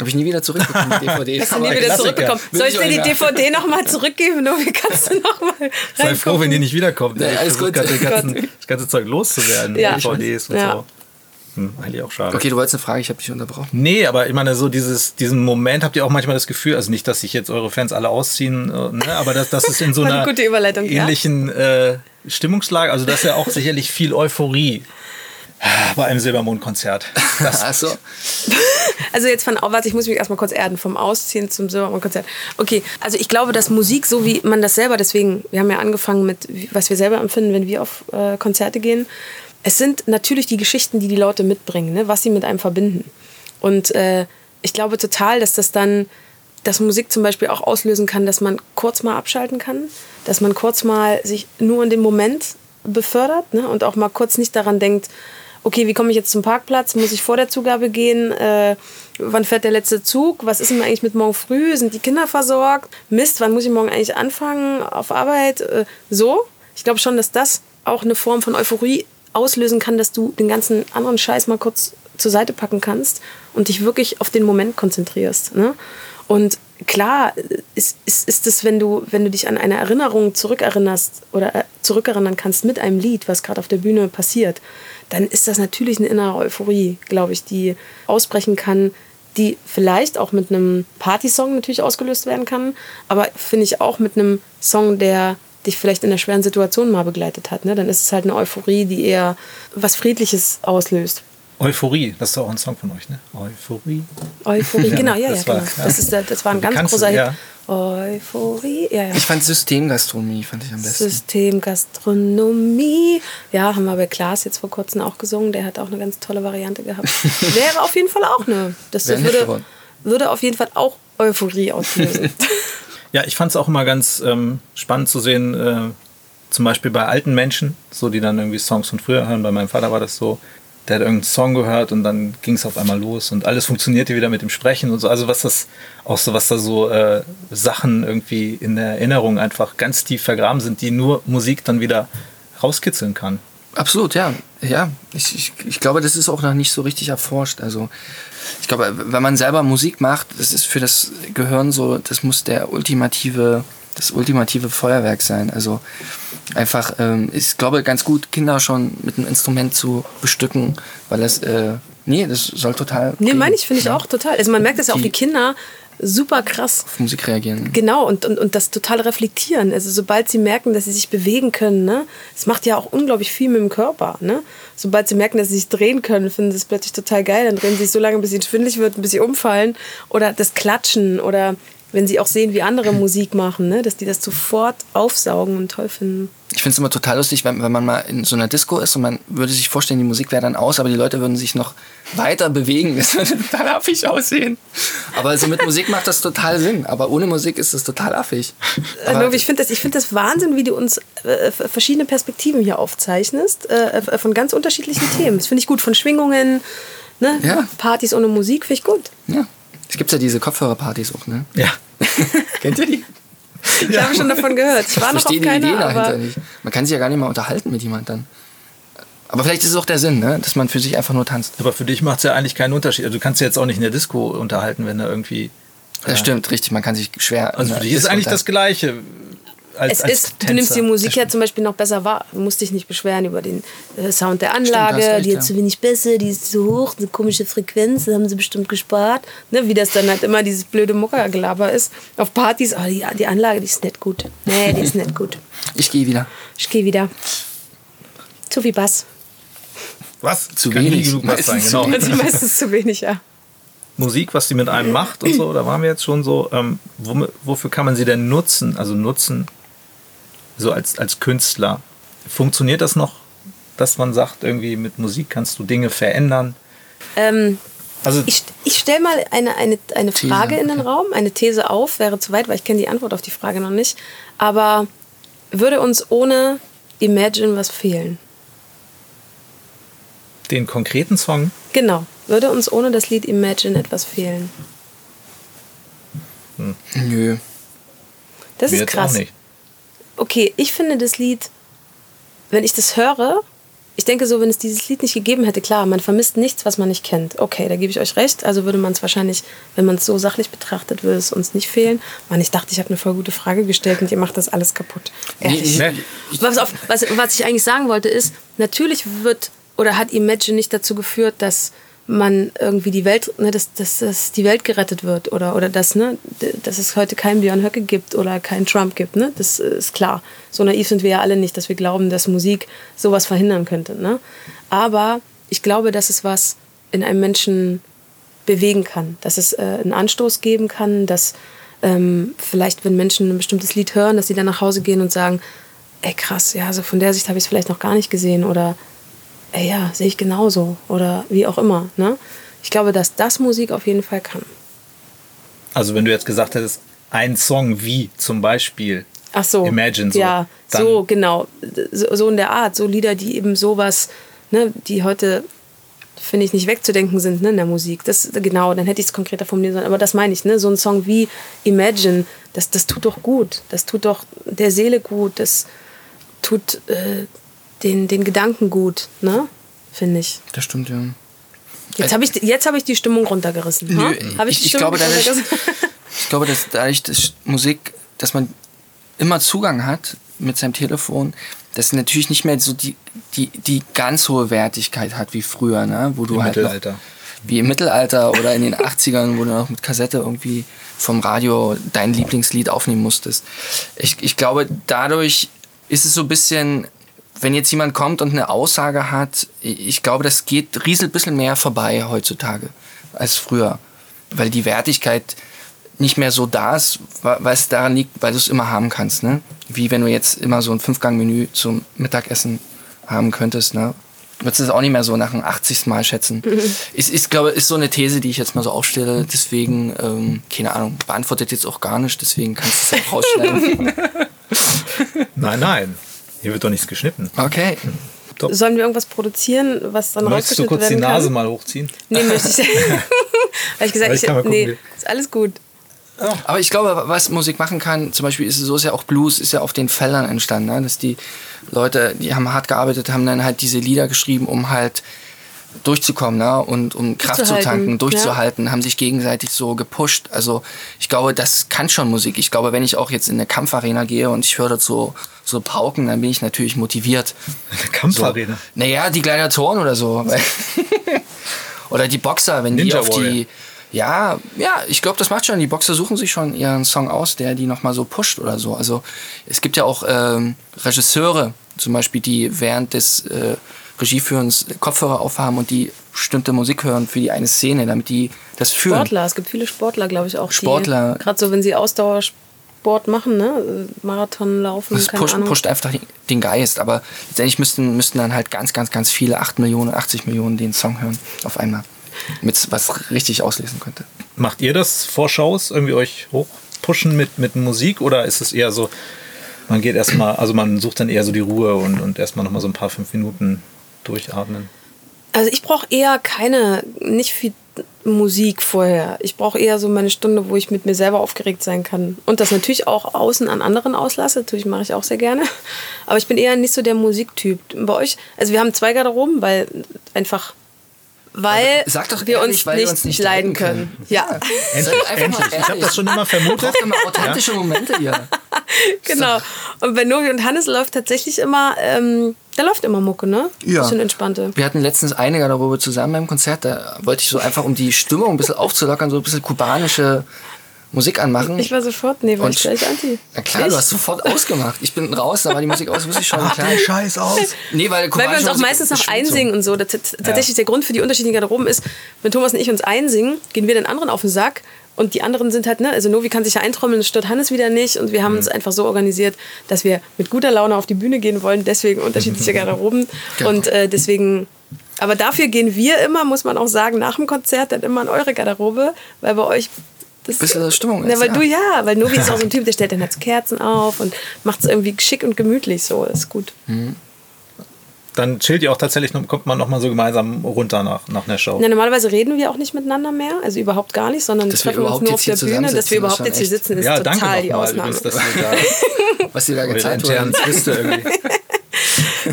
Habe ich nie wieder zurückbekommen, die DVD. Hast du nie wieder zurückbekommen. Soll ich dir die DVD nochmal zurückgeben? Nur wie kannst du nochmal Sei froh, wenn die nicht wiederkommt. Ja, alles gut. Das ganze, das ganze Zeug loszuwerden. Ja. DVDs und ja. so. Hm, eigentlich auch schade. Okay, du wolltest eine Frage, ich habe dich unterbrochen. Nee, aber ich meine, so dieses, diesen Moment habt ihr auch manchmal das Gefühl, also nicht, dass sich jetzt eure Fans alle ausziehen, äh, ne, aber dass das ist in so einer ähnlichen ja. äh, Stimmungslage, also das ist ja auch sicherlich viel Euphorie bei einem Silbermondkonzert. Achso. Also jetzt von warte, ich muss mich erstmal kurz erden, vom Ausziehen zum Silbermondkonzert. Okay, also ich glaube, dass Musik, so wie man das selber, deswegen, wir haben ja angefangen mit, was wir selber empfinden, wenn wir auf äh, Konzerte gehen. Es sind natürlich die Geschichten, die die Leute mitbringen, ne, was sie mit einem verbinden. Und äh, ich glaube total, dass das dann, dass Musik zum Beispiel auch auslösen kann, dass man kurz mal abschalten kann, dass man kurz mal sich nur in dem Moment befördert ne, und auch mal kurz nicht daran denkt, okay, wie komme ich jetzt zum Parkplatz? Muss ich vor der Zugabe gehen? Äh, wann fährt der letzte Zug? Was ist denn eigentlich mit morgen früh? Sind die Kinder versorgt? Mist, wann muss ich morgen eigentlich anfangen auf Arbeit? Äh, so. Ich glaube schon, dass das auch eine Form von Euphorie auslösen kann, dass du den ganzen anderen Scheiß mal kurz zur Seite packen kannst und dich wirklich auf den Moment konzentrierst. Ne? Und klar ist, ist, ist es, wenn du, wenn du dich an eine Erinnerung zurückerinnerst oder äh, zurückerinnern kannst mit einem Lied, was gerade auf der Bühne passiert, dann ist das natürlich eine innere Euphorie, glaube ich, die ausbrechen kann, die vielleicht auch mit einem Partysong natürlich ausgelöst werden kann, aber finde ich auch mit einem Song, der dich vielleicht in einer schweren Situation mal begleitet hat. Ne? Dann ist es halt eine Euphorie, die eher was Friedliches auslöst. Euphorie, das ist auch ein Song von euch, ne? Euphorie. Euphorie, genau, ja, ja, das genau. War, das, ist, das war ein ganz großer Hit. Ja. Euphorie. Ja, ja. Ich fand Systemgastronomie fand ich am besten. Systemgastronomie. Ja, haben wir bei Klaas jetzt vor kurzem auch gesungen. Der hat auch eine ganz tolle Variante gehabt. Wäre auf jeden Fall auch eine. Das, das würde, würde auf jeden Fall auch Euphorie auslösen. ja, ich fand es auch immer ganz ähm, spannend zu sehen, äh, zum Beispiel bei alten Menschen, so die dann irgendwie Songs von früher hören. Bei meinem Vater war das so, der hat irgendeinen Song gehört und dann ging es auf einmal los und alles funktionierte wieder mit dem Sprechen und so. Also was das auch so, was da so äh, Sachen irgendwie in der Erinnerung einfach ganz tief vergraben sind, die nur Musik dann wieder rauskitzeln kann. Absolut, ja. Ja, ich, ich, ich glaube, das ist auch noch nicht so richtig erforscht. Also ich glaube, wenn man selber Musik macht, das ist für das Gehirn so, das muss der ultimative das ultimative Feuerwerk sein. Also einfach, ähm, ich glaube, ganz gut, Kinder schon mit einem Instrument zu bestücken, weil das, äh, nee, das soll total. Nee, meine ich, finde ich ja. auch total. Also man merkt das ja auch, die Kinder super krass auf Musik reagieren. Genau, und, und, und das total reflektieren. Also sobald sie merken, dass sie sich bewegen können, ne, das macht ja auch unglaublich viel mit dem Körper. Ne? Sobald sie merken, dass sie sich drehen können, finden sie es plötzlich total geil. Dann drehen sie sich so lange, bis ihnen schwindelig wird, bis sie umfallen. Oder das Klatschen oder wenn sie auch sehen, wie andere Musik machen, ne? dass die das sofort aufsaugen und toll finden. Ich finde es immer total lustig, wenn, wenn man mal in so einer Disco ist und man würde sich vorstellen, die Musik wäre dann aus, aber die Leute würden sich noch weiter bewegen. Das würde total affig aussehen. Aber also mit Musik macht das total Sinn. Aber ohne Musik ist das total affig. Äh, aber ich finde das, find das Wahnsinn, wie du uns äh, verschiedene Perspektiven hier aufzeichnest, äh, äh von ganz unterschiedlichen Themen. Das finde ich gut, von Schwingungen, ne? ja. Partys ohne Musik, finde ich gut. Ja. Es gibt ja diese Kopfhörerpartys auch, ne? Ja. Kennt ihr die? Ich ja. habe schon davon gehört. Ich war noch auf keiner, die Idee dahinter nicht. Man kann sich ja gar nicht mal unterhalten mit jemand dann. Aber vielleicht ist es auch der Sinn, ne? dass man für sich einfach nur tanzt. Aber für dich macht es ja eigentlich keinen Unterschied. Also du kannst ja jetzt auch nicht in der Disco unterhalten, wenn da irgendwie. Das stimmt, richtig. Man kann sich schwer. Also für dich ist eigentlich das Gleiche als, es als ist, Tänzer. Du nimmst die Musik ja zum Beispiel noch besser wahr. Du musst dich nicht beschweren über den äh, Sound der Anlage. Stimmt, recht, die hat ja. zu wenig Bässe, die ist zu hoch, eine komische Frequenz, das haben sie bestimmt gespart. Ne, wie das dann halt immer dieses blöde Muckergelaber ist. Auf Partys, oh, die, die Anlage, die ist nicht gut. Nee, die ist nicht gut. Ich gehe wieder. Ich gehe wieder. Zu viel Bass. Was? Zu Kann wenig. genug Bass sein, genau. Also meistens zu wenig, ja. Musik, was die mit einem macht und so, da waren wir jetzt schon so. Ähm, wofür kann man sie denn nutzen? Also nutzen so als, als Künstler. Funktioniert das noch dass man sagt, irgendwie mit Musik kannst du Dinge verändern? Ähm, also ich, ich stelle mal eine, eine, eine Frage in den Raum, eine These auf, wäre zu weit, weil ich kenne die Antwort auf die Frage noch nicht. Aber würde uns ohne Imagine was fehlen? Den konkreten Song? Genau. Würde uns ohne das Lied Imagine etwas fehlen? Hm. Nö. Das Mir ist krass. Okay, ich finde das Lied, wenn ich das höre, ich denke so, wenn es dieses Lied nicht gegeben hätte, klar, man vermisst nichts, was man nicht kennt. Okay, da gebe ich euch recht. Also würde man es wahrscheinlich, wenn man es so sachlich betrachtet, würde es uns nicht fehlen. Mann, ich dachte, ich habe eine voll gute Frage gestellt und ihr macht das alles kaputt. Ehrlich. Nee, nee. Was, auf, was, was ich eigentlich sagen wollte ist, natürlich wird oder hat Imagine nicht dazu geführt, dass man irgendwie die Welt, ne, dass, dass, dass die Welt gerettet wird oder, oder dass, ne, dass es heute keinen Björn Höcke gibt oder keinen Trump gibt. Ne? Das ist klar. So naiv sind wir ja alle nicht, dass wir glauben, dass Musik sowas verhindern könnte. Ne? Aber ich glaube, dass es was in einem Menschen bewegen kann, dass es äh, einen Anstoß geben kann, dass ähm, vielleicht, wenn Menschen ein bestimmtes Lied hören, dass sie dann nach Hause gehen und sagen, ey krass, ja, also von der Sicht habe ich es vielleicht noch gar nicht gesehen oder ey, ja, sehe ich genauso oder wie auch immer. Ne? Ich glaube, dass das Musik auf jeden Fall kann. Also wenn du jetzt gesagt hättest, ein Song wie zum Beispiel Ach so, Imagine so. Ja, so genau. So, so, in der Art. So Lieder, die eben sowas, ne, die heute, finde ich, nicht wegzudenken sind ne, in der Musik. Das, genau, dann hätte ich es konkreter formulieren sollen. Aber das meine ich, ne? So ein Song wie Imagine, das, das tut doch gut. Das tut doch der Seele gut. Das tut äh, den, den Gedanken gut, ne? Finde ich. Das stimmt, ja. Jetzt habe ich, hab ich die Stimmung runtergerissen. Nö, hab ich, ich, ich glaube, dadurch, ich glaube, dass dadurch dass Musik, dass man immer Zugang hat mit seinem Telefon, dass natürlich nicht mehr so die, die, die ganz hohe Wertigkeit hat wie früher, ne? wo du Im halt Mittelalter. Noch, wie im Mittelalter oder in den 80ern, wo du noch mit Kassette irgendwie vom Radio dein Lieblingslied aufnehmen musstest. Ich, ich glaube, dadurch ist es so ein bisschen wenn jetzt jemand kommt und eine Aussage hat, ich glaube, das geht rieselt ein bisschen mehr vorbei heutzutage als früher. Weil die Wertigkeit nicht mehr so da ist, weil es daran liegt, weil du es immer haben kannst. Ne? Wie wenn du jetzt immer so ein Fünfgang-Menü zum Mittagessen haben könntest. Ne? Würdest du das auch nicht mehr so nach dem 80. Mal schätzen. Mhm. Ist, ist, glaube ist so eine These, die ich jetzt mal so aufstelle. Deswegen, ähm, keine Ahnung, beantwortet jetzt auch gar nicht. Deswegen kannst du es auch rausschneiden. nein, nein. Hier wird doch nichts geschnitten. Okay. Top. Sollen wir irgendwas produzieren, was dann Möchtest du kurz die Nase kann? mal hochziehen? Nee, möchte ich. Habe ich gesagt, ich, ich nee, ist alles gut. Oh. Aber ich glaube, was Musik machen kann, zum Beispiel ist es so, ist ja auch Blues, ist ja auf den Feldern entstanden, ne? dass die Leute, die haben hart gearbeitet, haben dann halt diese Lieder geschrieben, um halt durchzukommen ne? und um Kraft zu tanken, durchzuhalten, ja. haben sich gegenseitig so gepusht. Also ich glaube, das kann schon Musik. Ich glaube, wenn ich auch jetzt in eine Kampfarena gehe und ich höre dazu so Pauken, dann bin ich natürlich motiviert. Eine Kampfarena? So, naja, die Gladiatoren oder so. oder die Boxer, wenn Ninja die auf Warrior. die ja, ja, ich glaube, das macht schon. Die Boxer suchen sich schon ihren Song aus, der die nochmal so pusht oder so. Also es gibt ja auch ähm, Regisseure, zum Beispiel, die während des äh, Regieführens Kopfhörer aufhaben und die bestimmte Musik hören für die eine Szene, damit die das fühlen. Sportler, es gibt viele Sportler, glaube ich auch. Sportler. Gerade so, wenn sie Ausdauersport machen, ne? Marathon laufen. Das pusht, pusht, einfach den Geist, aber letztendlich müssten, müssten dann halt ganz, ganz, ganz viele, 8 Millionen, 80 Millionen den Song hören auf einmal. Mit was richtig auslesen könnte. Macht ihr das Vorschaus, irgendwie euch hochpushen mit, mit Musik oder ist es eher so, man geht erstmal, also man sucht dann eher so die Ruhe und, und erstmal nochmal so ein paar fünf Minuten durchatmen? Also ich brauche eher keine, nicht viel Musik vorher. Ich brauche eher so meine Stunde, wo ich mit mir selber aufgeregt sein kann. Und das natürlich auch außen an anderen auslasse. Natürlich mache ich auch sehr gerne. Aber ich bin eher nicht so der Musiktyp. Bei euch, also wir haben zwei Garderoben, weil einfach weil wir ehrlich, uns, weil nicht, uns nicht leiden können. können. Ja. ja. Endlich, endlich. Ich habe das schon immer vermutet. immer authentische ja. Momente hier. genau. Und bei Novi und Hannes läuft tatsächlich immer, ähm, da läuft immer Mucke, ne? Ja. Bisschen entspannte. Wir hatten letztens einige darüber zusammen beim Konzert. Da wollte ich so einfach, um die Stimmung ein bisschen aufzulockern, so ein bisschen kubanische Musik anmachen. Ich war sofort, nee, war ich gleich anti. Na klar, ich? du hast sofort ausgemacht. Ich bin raus, da war die Musik aus, wusste ich schon. Mach den Scheiß aus. Nee, weil, weil wir uns auch meistens noch einsingen so. und so. Das, tatsächlich ja. der Grund für die unterschiedlichen Garderoben ist, wenn Thomas und ich uns einsingen, gehen wir den anderen auf den Sack Und die anderen sind halt, ne, also Novi kann sich ja eintrommeln, stört Hannes wieder nicht. Und wir haben mhm. uns einfach so organisiert, dass wir mit guter Laune auf die Bühne gehen wollen, deswegen unterschiedliche Garderoben. Genau. Und äh, deswegen, aber dafür gehen wir immer, muss man auch sagen, nach dem Konzert dann immer in eure Garderobe, weil bei euch das Bis der Stimmung ist. Ja, weil ja. du ja, weil Novi ist auch so ein Typ, der stellt dann jetzt Kerzen auf und macht es irgendwie schick und gemütlich so. Das ist gut. Mhm dann chillt ihr auch tatsächlich, kommt man nochmal so gemeinsam runter nach, nach einer Show. Ja, normalerweise reden wir auch nicht miteinander mehr, also überhaupt gar nicht, sondern dass treffen wir uns nur auf der Bühne, dass wir überhaupt jetzt hier sitzen, ist ja, total die Ausnahme. Übrigens, dass da, was ihr da gezeigt habt.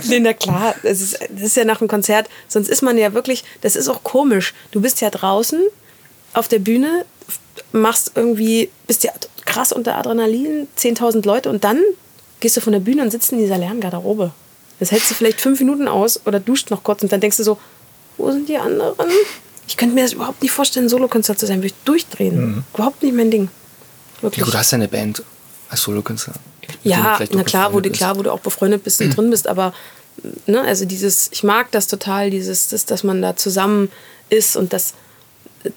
Linda, klar, das ist, das ist ja nach dem Konzert, sonst ist man ja wirklich, das ist auch komisch. Du bist ja draußen auf der Bühne, machst irgendwie, bist ja krass unter Adrenalin, 10.000 Leute und dann gehst du von der Bühne und sitzt in dieser leeren Garderobe. Das hältst du vielleicht fünf Minuten aus oder duscht noch kurz und dann denkst du so, wo sind die anderen? Ich könnte mir das überhaupt nicht vorstellen, Solokonzert zu sein, würde ich durchdrehen. Mhm. Überhaupt nicht mein Ding. Wirklich. Ja, du hast ja eine Band als Solokünstler. Ja, na klar, wo du, klar, wo du auch befreundet bist und drin bist, aber ne, also dieses, ich mag das total, dieses, das, dass man da zusammen ist und das,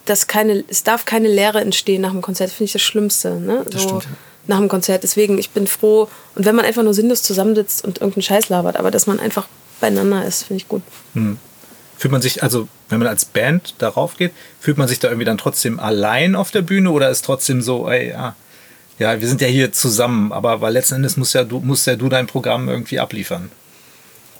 das keine, es darf keine Leere entstehen nach dem Konzert, finde ich das Schlimmste. Ne? Das so, stimmt, nach dem Konzert. Deswegen, ich bin froh. Und wenn man einfach nur sinnlos zusammensitzt und irgendeinen Scheiß labert, aber dass man einfach beieinander ist, finde ich gut. Hm. Fühlt man sich, also wenn man als Band darauf geht, fühlt man sich da irgendwie dann trotzdem allein auf der Bühne oder ist trotzdem so, ey, ja, ja, wir sind ja hier zusammen, aber weil letzten Endes musst ja du, musst ja du dein Programm irgendwie abliefern.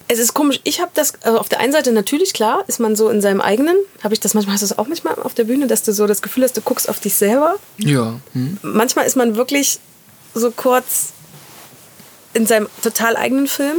Es ist komisch. Ich habe das also auf der einen Seite natürlich klar, ist man so in seinem eigenen. Habe ich das manchmal hast du das auch manchmal auf der Bühne, dass du so das Gefühl hast, du guckst auf dich selber. Ja. Hm. Manchmal ist man wirklich so kurz in seinem total eigenen Film.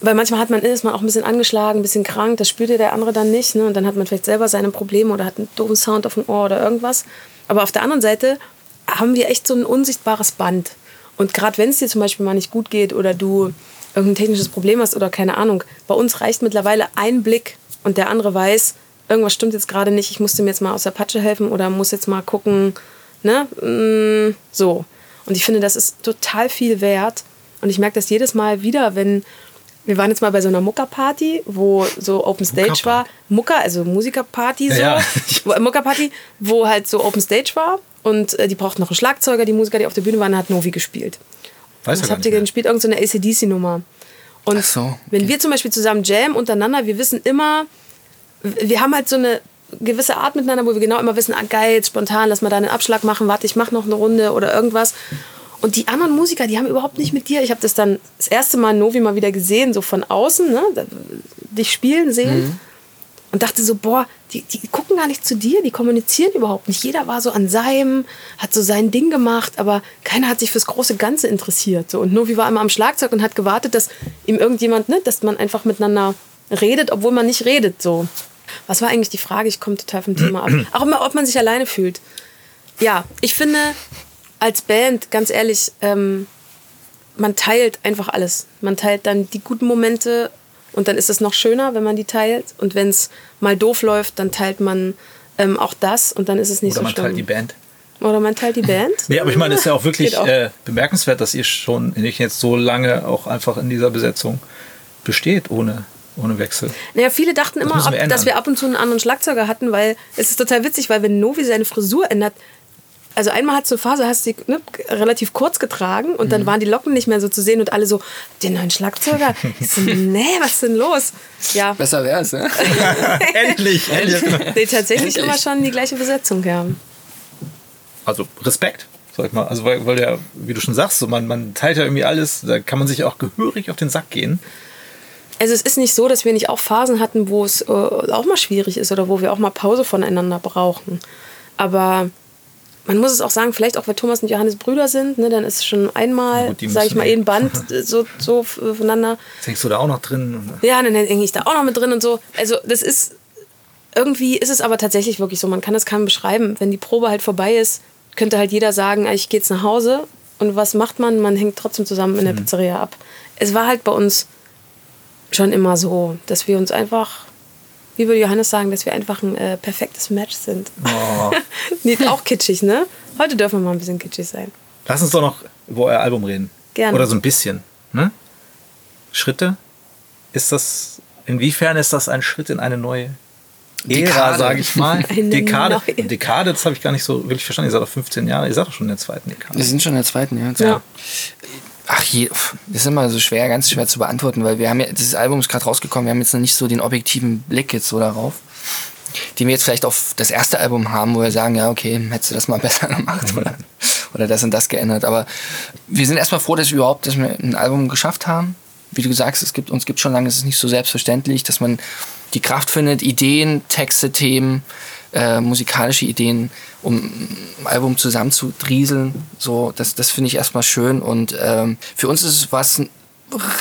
Weil manchmal hat man, ist man auch ein bisschen angeschlagen, ein bisschen krank, das spürt der andere dann nicht. Ne? Und dann hat man vielleicht selber seine Probleme oder hat einen doofen Sound auf dem Ohr oder irgendwas. Aber auf der anderen Seite haben wir echt so ein unsichtbares Band. Und gerade wenn es dir zum Beispiel mal nicht gut geht oder du irgendein technisches Problem hast oder keine Ahnung, bei uns reicht mittlerweile ein Blick und der andere weiß, irgendwas stimmt jetzt gerade nicht, ich musste mir jetzt mal aus der Patsche helfen oder muss jetzt mal gucken, ne? Mm, so. Und ich finde, das ist total viel wert. Und ich merke das jedes Mal wieder, wenn wir waren jetzt mal bei so einer Muckerparty, wo so Open Stage war. Mucker, also Musikerparty so. Ja, ja. Muckerparty, wo halt so Open Stage war. Und äh, die brauchten noch einen Schlagzeuger. Die Musiker, die auf der Bühne waren, hat Novi gespielt. Weiß Was habt ihr gespielt? Irgend so eine ACDC-Nummer. Und so, okay. wenn wir zum Beispiel zusammen jammen untereinander, wir wissen immer, wir haben halt so eine gewisse Art miteinander, wo wir genau immer wissen, ah geil, jetzt spontan, lass mal da einen Abschlag machen, warte, ich mach noch eine Runde oder irgendwas. Und die anderen Musiker, die haben überhaupt nicht mit dir. Ich habe das dann das erste Mal Novi mal wieder gesehen, so von außen, ne? dich spielen sehen. Mhm. Und dachte so, boah, die, die gucken gar nicht zu dir, die kommunizieren überhaupt nicht. Jeder war so an seinem, hat so sein Ding gemacht, aber keiner hat sich fürs große Ganze interessiert. So. Und Novi war immer am Schlagzeug und hat gewartet, dass ihm irgendjemand, ne, dass man einfach miteinander redet, obwohl man nicht redet. So. Was war eigentlich die Frage? Ich komme total vom Thema ab. Auch immer, ob man sich alleine fühlt. Ja, ich finde, als Band, ganz ehrlich, ähm, man teilt einfach alles. Man teilt dann die guten Momente und dann ist es noch schöner, wenn man die teilt. Und wenn es mal doof läuft, dann teilt man ähm, auch das und dann ist es nicht Oder so schlimm. Oder man teilt die Band. Oder man teilt die Band. nee, aber ich meine, es ist ja auch wirklich auch. Äh, bemerkenswert, dass ihr schon nicht jetzt so lange auch einfach in dieser Besetzung besteht, ohne ohne Wechsel. Naja, viele dachten immer, ab, dass wir ab und zu einen anderen Schlagzeuger hatten, weil es ist total witzig, weil wenn Novi seine Frisur ändert, also einmal hat so eine Phase, hast du die ne, relativ kurz getragen und dann mhm. waren die Locken nicht mehr so zu sehen und alle so, den neuen Schlagzeuger. Ich so, nee, was ist denn los? Ja. Besser wär's, ne? endlich, endlich. Nee, tatsächlich endlich. immer schon die gleiche Besetzung, ja. Also Respekt, sag ich mal. Also weil, weil ja, wie du schon sagst, so man, man teilt ja irgendwie alles, da kann man sich auch gehörig auf den Sack gehen also es ist nicht so, dass wir nicht auch Phasen hatten, wo es äh, auch mal schwierig ist oder wo wir auch mal Pause voneinander brauchen. Aber man muss es auch sagen, vielleicht auch, weil Thomas und Johannes Brüder sind, ne, dann ist es schon einmal, sage ich mal, ein Band so, so voneinander. Jetzt hängst du da auch noch drin? Ja, dann hänge ich da auch noch mit drin und so. Also das ist, irgendwie ist es aber tatsächlich wirklich so, man kann das kaum beschreiben. Wenn die Probe halt vorbei ist, könnte halt jeder sagen, ich gehe jetzt nach Hause. Und was macht man? Man hängt trotzdem zusammen in der mhm. Pizzeria ab. Es war halt bei uns schon immer so, dass wir uns einfach, wie würde Johannes sagen, dass wir einfach ein äh, perfektes Match sind. Oh. nee, auch kitschig, ne? Heute dürfen wir mal ein bisschen kitschig sein. Lass uns doch noch über euer Album reden. Gerne. Oder so ein bisschen. Ne? Schritte? Ist das, inwiefern ist das ein Schritt in eine neue Ära, sage ich mal. Eine Dekade. Neue. Dekade, das habe ich gar nicht so wirklich verstanden. Ihr seid doch 15 Jahre, ihr seid doch schon in der zweiten Dekade. Wir sind schon in der zweiten, ja. ja. Ach, je, das ist immer so schwer, ganz schwer zu beantworten, weil wir haben ja, dieses Album ist gerade rausgekommen, wir haben jetzt noch nicht so den objektiven Blick jetzt so darauf, den wir jetzt vielleicht auf das erste Album haben, wo wir sagen, ja, okay, hättest du das mal besser gemacht oder, oder das und das geändert. Aber wir sind erstmal froh, dass wir überhaupt dass wir ein Album geschafft haben. Wie du sagst, es gibt uns gibt schon lange, es ist nicht so selbstverständlich, dass man die Kraft findet, Ideen, Texte, Themen, äh, musikalische Ideen, um ein Album zusammenzudrieseln. So, das, das finde ich erstmal schön. Und ähm, für uns ist es was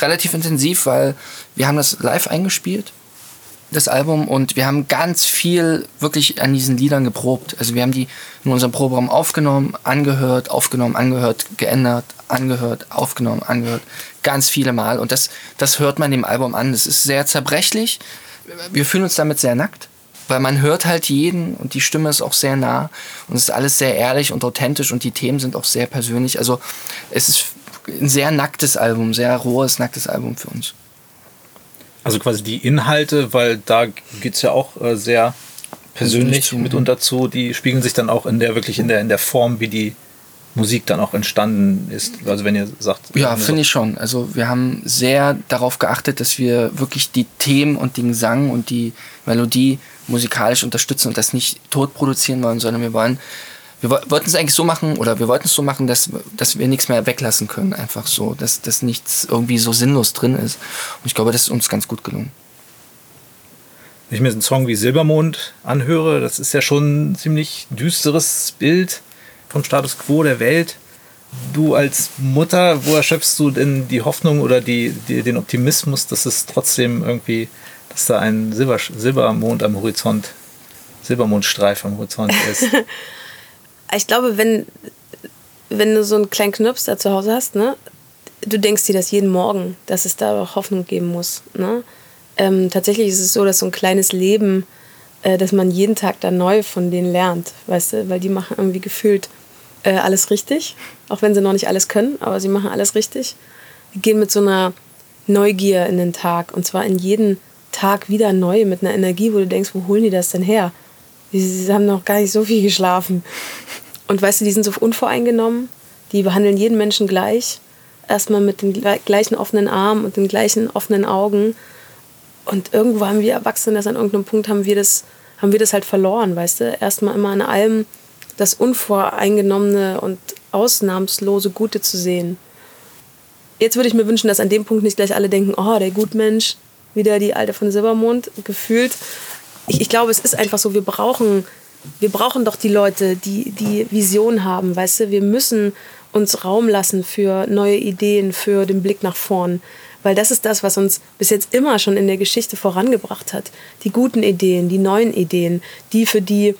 relativ intensiv, weil wir haben das live eingespielt, das Album, und wir haben ganz viel wirklich an diesen Liedern geprobt. Also wir haben die in unserem Proberaum aufgenommen, angehört, aufgenommen, angehört, geändert, angehört, aufgenommen, angehört, ganz viele Mal. Und das, das hört man dem Album an. Es ist sehr zerbrechlich. Wir fühlen uns damit sehr nackt weil man hört halt jeden und die Stimme ist auch sehr nah und es ist alles sehr ehrlich und authentisch und die Themen sind auch sehr persönlich. Also es ist ein sehr nacktes Album, sehr rohes, nacktes Album für uns. Also quasi die Inhalte, weil da geht es ja auch äh, sehr persönlich mitunter zu, die spiegeln sich dann auch in der wirklich in der in der Form, wie die Musik dann auch entstanden ist. Also wenn ihr sagt. Ja, finde ich schon. Also wir haben sehr darauf geachtet, dass wir wirklich die Themen und den Gesang und die Melodie musikalisch unterstützen und das nicht tot produzieren wollen, sondern wir wollen, wir wollten es eigentlich so machen oder wir wollten es so machen, dass, dass wir nichts mehr weglassen können, einfach so, dass, dass nichts irgendwie so sinnlos drin ist. Und ich glaube, das ist uns ganz gut gelungen. Wenn ich mir so einen Song wie Silbermond anhöre, das ist ja schon ein ziemlich düsteres Bild vom Status quo der Welt. Du als Mutter, wo erschöpfst du denn die Hoffnung oder die, die, den Optimismus, dass es trotzdem irgendwie dass da ein Silber, Silbermond am Horizont, Silbermondstreif am Horizont ist. ich glaube, wenn, wenn du so einen kleinen Knirps da zu Hause hast, ne, du denkst dir das jeden Morgen, dass es da auch Hoffnung geben muss. Ne? Ähm, tatsächlich ist es so, dass so ein kleines Leben, äh, dass man jeden Tag da neu von denen lernt, weißt du, weil die machen irgendwie gefühlt äh, alles richtig, auch wenn sie noch nicht alles können, aber sie machen alles richtig. Die gehen mit so einer Neugier in den Tag und zwar in jeden Tag wieder neu mit einer Energie, wo du denkst, wo holen die das denn her? Sie haben noch gar nicht so viel geschlafen. Und weißt du, die sind so unvoreingenommen, die behandeln jeden Menschen gleich. Erstmal mit den gleichen offenen Armen und den gleichen offenen Augen. Und irgendwo haben wir Erwachsene das an irgendeinem Punkt haben wir das, haben wir das halt verloren, weißt du? Erstmal immer an allem das Unvoreingenommene und Ausnahmslose Gute zu sehen. Jetzt würde ich mir wünschen, dass an dem Punkt nicht gleich alle denken, oh, der Gutmensch, wieder die alte von Silbermond gefühlt. Ich, ich glaube, es ist einfach so, wir brauchen, wir brauchen doch die Leute, die die Vision haben, weißt du, wir müssen uns Raum lassen für neue Ideen, für den Blick nach vorn. Weil das ist das, was uns bis jetzt immer schon in der Geschichte vorangebracht hat. Die guten Ideen, die neuen Ideen, die, für die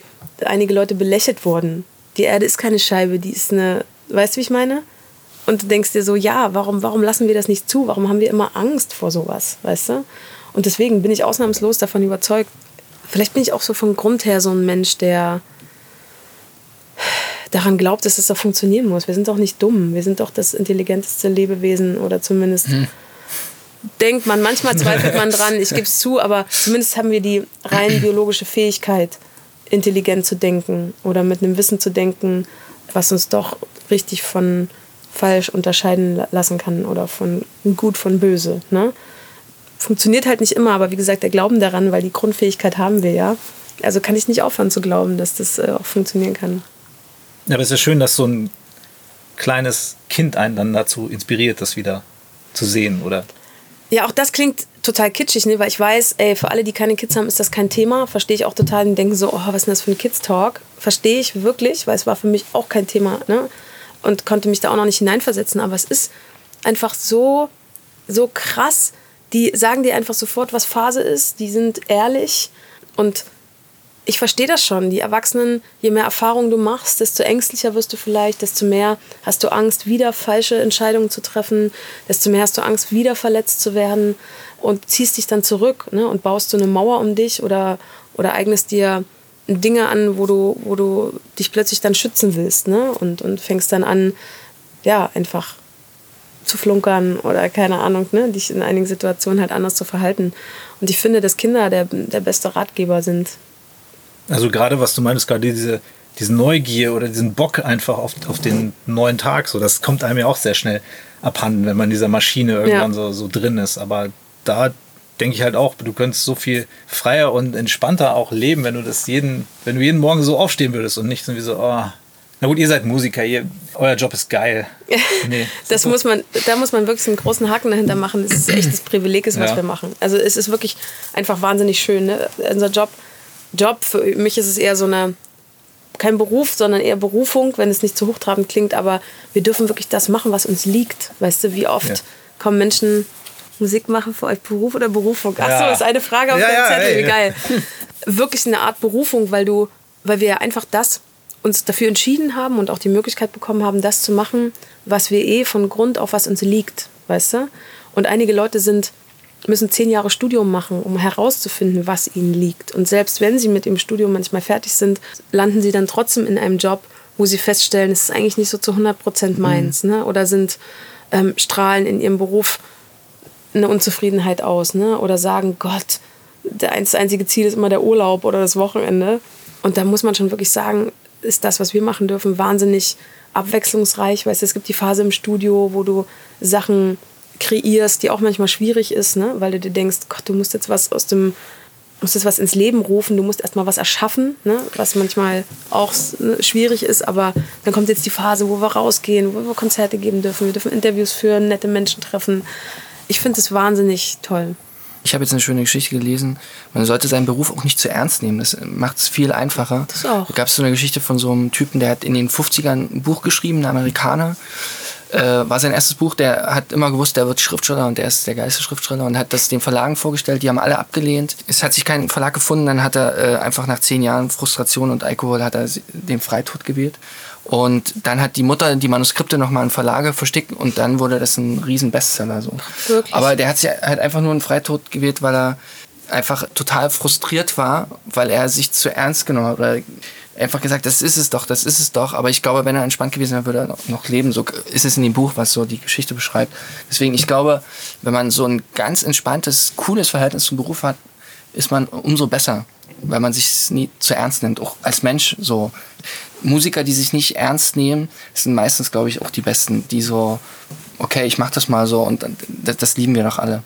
einige Leute belächelt wurden. Die Erde ist keine Scheibe, die ist eine, weißt du, wie ich meine? Und du denkst dir so, ja, warum, warum lassen wir das nicht zu? Warum haben wir immer Angst vor sowas, weißt du? Und deswegen bin ich ausnahmslos davon überzeugt. Vielleicht bin ich auch so von Grund her so ein Mensch, der daran glaubt, dass es das doch funktionieren muss. Wir sind doch nicht dumm. Wir sind doch das intelligenteste Lebewesen oder zumindest hm. denkt man. Manchmal zweifelt man dran, ich gebe es zu, aber zumindest haben wir die rein biologische Fähigkeit, intelligent zu denken oder mit einem Wissen zu denken, was uns doch richtig von falsch unterscheiden lassen kann oder von gut von böse. Ne? Funktioniert halt nicht immer, aber wie gesagt, der Glauben daran, weil die Grundfähigkeit haben wir ja. Also kann ich nicht aufhören zu glauben, dass das äh, auch funktionieren kann. Ja, aber es ist schön, dass so ein kleines Kind einen dann dazu inspiriert, das wieder zu sehen, oder? Ja, auch das klingt total kitschig, ne? weil ich weiß, ey, für alle, die keine Kids haben, ist das kein Thema. Verstehe ich auch total und denken so, oh, was ist denn das für ein Kids-Talk? Verstehe ich wirklich, weil es war für mich auch kein Thema. Ne? und konnte mich da auch noch nicht hineinversetzen. Aber es ist einfach so, so krass. Die sagen dir einfach sofort, was Phase ist. Die sind ehrlich und ich verstehe das schon. Die Erwachsenen, je mehr Erfahrung du machst, desto ängstlicher wirst du vielleicht, desto mehr hast du Angst, wieder falsche Entscheidungen zu treffen, desto mehr hast du Angst, wieder verletzt zu werden und ziehst dich dann zurück ne, und baust so eine Mauer um dich oder, oder eignest dir Dinge an, wo du, wo du dich plötzlich dann schützen willst, ne? Und, und fängst dann an, ja, einfach zu flunkern oder keine Ahnung, ne? dich in einigen Situationen halt anders zu verhalten. Und ich finde, dass Kinder der, der beste Ratgeber sind. Also gerade was du meinst, gerade diese, diese Neugier oder diesen Bock einfach auf, auf den neuen Tag, so das kommt einem ja auch sehr schnell abhanden, wenn man in dieser Maschine irgendwann ja. so, so drin ist. Aber da denke ich halt auch, du könntest so viel freier und entspannter auch leben, wenn du das jeden, wenn du jeden Morgen so aufstehen würdest und nicht so wie so, oh, na gut, ihr seid Musiker, ihr, euer Job ist geil. Nee, das muss man, da muss man wirklich einen großen Haken dahinter machen. Das ist echt das Privileg, ist, was ja. wir machen. Also es ist wirklich einfach wahnsinnig schön. Ne? Unser Job, Job, für mich ist es eher so eine, kein Beruf, sondern eher Berufung, wenn es nicht zu hochtrabend klingt, aber wir dürfen wirklich das machen, was uns liegt. Weißt du, wie oft ja. kommen Menschen Musik machen für euch Beruf oder Berufung? Ach so, ja. ist eine Frage auf ja, der Zettel, wie geil. Wirklich eine Art Berufung, weil du, weil wir einfach das uns dafür entschieden haben und auch die Möglichkeit bekommen haben, das zu machen, was wir eh von Grund auf, was uns liegt, weißt du? Und einige Leute sind, müssen zehn Jahre Studium machen, um herauszufinden, was ihnen liegt. Und selbst wenn sie mit dem Studium manchmal fertig sind, landen sie dann trotzdem in einem Job, wo sie feststellen, es ist eigentlich nicht so zu 100 Prozent meins, mhm. ne? Oder sind ähm, strahlen in ihrem Beruf eine Unzufriedenheit aus, ne? Oder sagen, Gott, das einzige Ziel ist immer der Urlaub oder das Wochenende. Und da muss man schon wirklich sagen, ist das, was wir machen dürfen, wahnsinnig abwechslungsreich. Weißt du, es gibt die Phase im Studio, wo du Sachen kreierst, die auch manchmal schwierig ist, ne? weil du dir denkst, Gott, du musst jetzt was aus dem, musst jetzt was ins Leben rufen, du musst erstmal was erschaffen, ne? was manchmal auch ne, schwierig ist, aber dann kommt jetzt die Phase, wo wir rausgehen, wo wir Konzerte geben dürfen, wir dürfen Interviews führen, nette Menschen treffen. Ich finde es wahnsinnig toll. Ich habe jetzt eine schöne Geschichte gelesen. Man sollte seinen Beruf auch nicht zu ernst nehmen. Das macht es viel einfacher. Das auch. Da gab es so eine Geschichte von so einem Typen, der hat in den 50ern ein Buch geschrieben, ein Amerikaner. Äh, war sein erstes Buch, der hat immer gewusst, der wird Schriftsteller und der ist der geilste Schriftsteller und hat das den Verlagen vorgestellt, die haben alle abgelehnt. Es hat sich kein Verlag gefunden, dann hat er äh, einfach nach zehn Jahren Frustration und Alkohol hat er den Freitod gewählt. Und dann hat die Mutter die Manuskripte nochmal in Verlage versteckt und dann wurde das ein riesen Bestseller. So. Wirklich? Aber der hat sich halt einfach nur einen Freitod gewählt, weil er einfach total frustriert war, weil er sich zu ernst genommen hat. Einfach gesagt, das ist es doch, das ist es doch. Aber ich glaube, wenn er entspannt gewesen wäre, würde er noch leben. So ist es in dem Buch, was so die Geschichte beschreibt. Deswegen, ich glaube, wenn man so ein ganz entspanntes, cooles Verhältnis zum Beruf hat, ist man umso besser, weil man sich nie zu ernst nimmt, auch als Mensch so. Musiker, die sich nicht ernst nehmen, sind meistens, glaube ich, auch die Besten, die so, okay, ich mach das mal so und das, das lieben wir doch alle.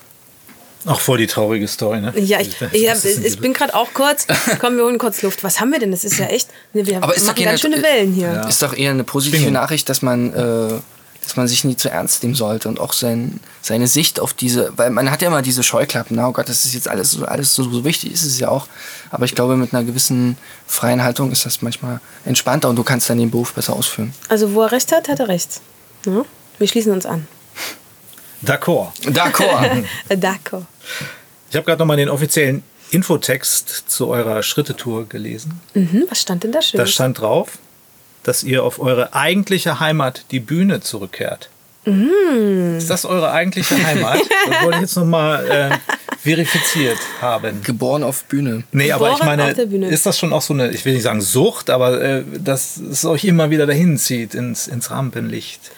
Auch voll die traurige Story, ne? Ja, ich, ich, hab, ich bin gerade auch kurz, komm, wir holen kurz Luft. Was haben wir denn? Das ist ja echt, wir Aber ist machen ganz schöne Wellen hier. Ja. Ist doch eher eine positive Nachricht, dass man äh, dass man sich nie zu ernst nehmen sollte und auch sein, seine Sicht auf diese, weil man hat ja immer diese Scheuklappen, na oh Gott, das ist jetzt alles so, alles so, so wichtig, ist es ja auch. Aber ich glaube, mit einer gewissen freien Haltung ist das manchmal entspannter und du kannst dann den Beruf besser ausführen. Also wo er recht hat, hat er recht. Ja? Wir schließen uns an. D'accord. D'accord. D'accord. Ich habe gerade nochmal den offiziellen Infotext zu eurer Schrittetour gelesen. Mhm, was stand denn da schön? Da stand drauf, dass ihr auf eure eigentliche Heimat, die Bühne, zurückkehrt. Mm. Ist das eure eigentliche Heimat? das wollte ich jetzt nochmal äh, verifiziert haben. Geboren auf Bühne. Nee, Geboren aber ich meine, ist das schon auch so eine, ich will nicht sagen Sucht, aber äh, dass es euch immer wieder dahin zieht ins, ins Rampenlicht?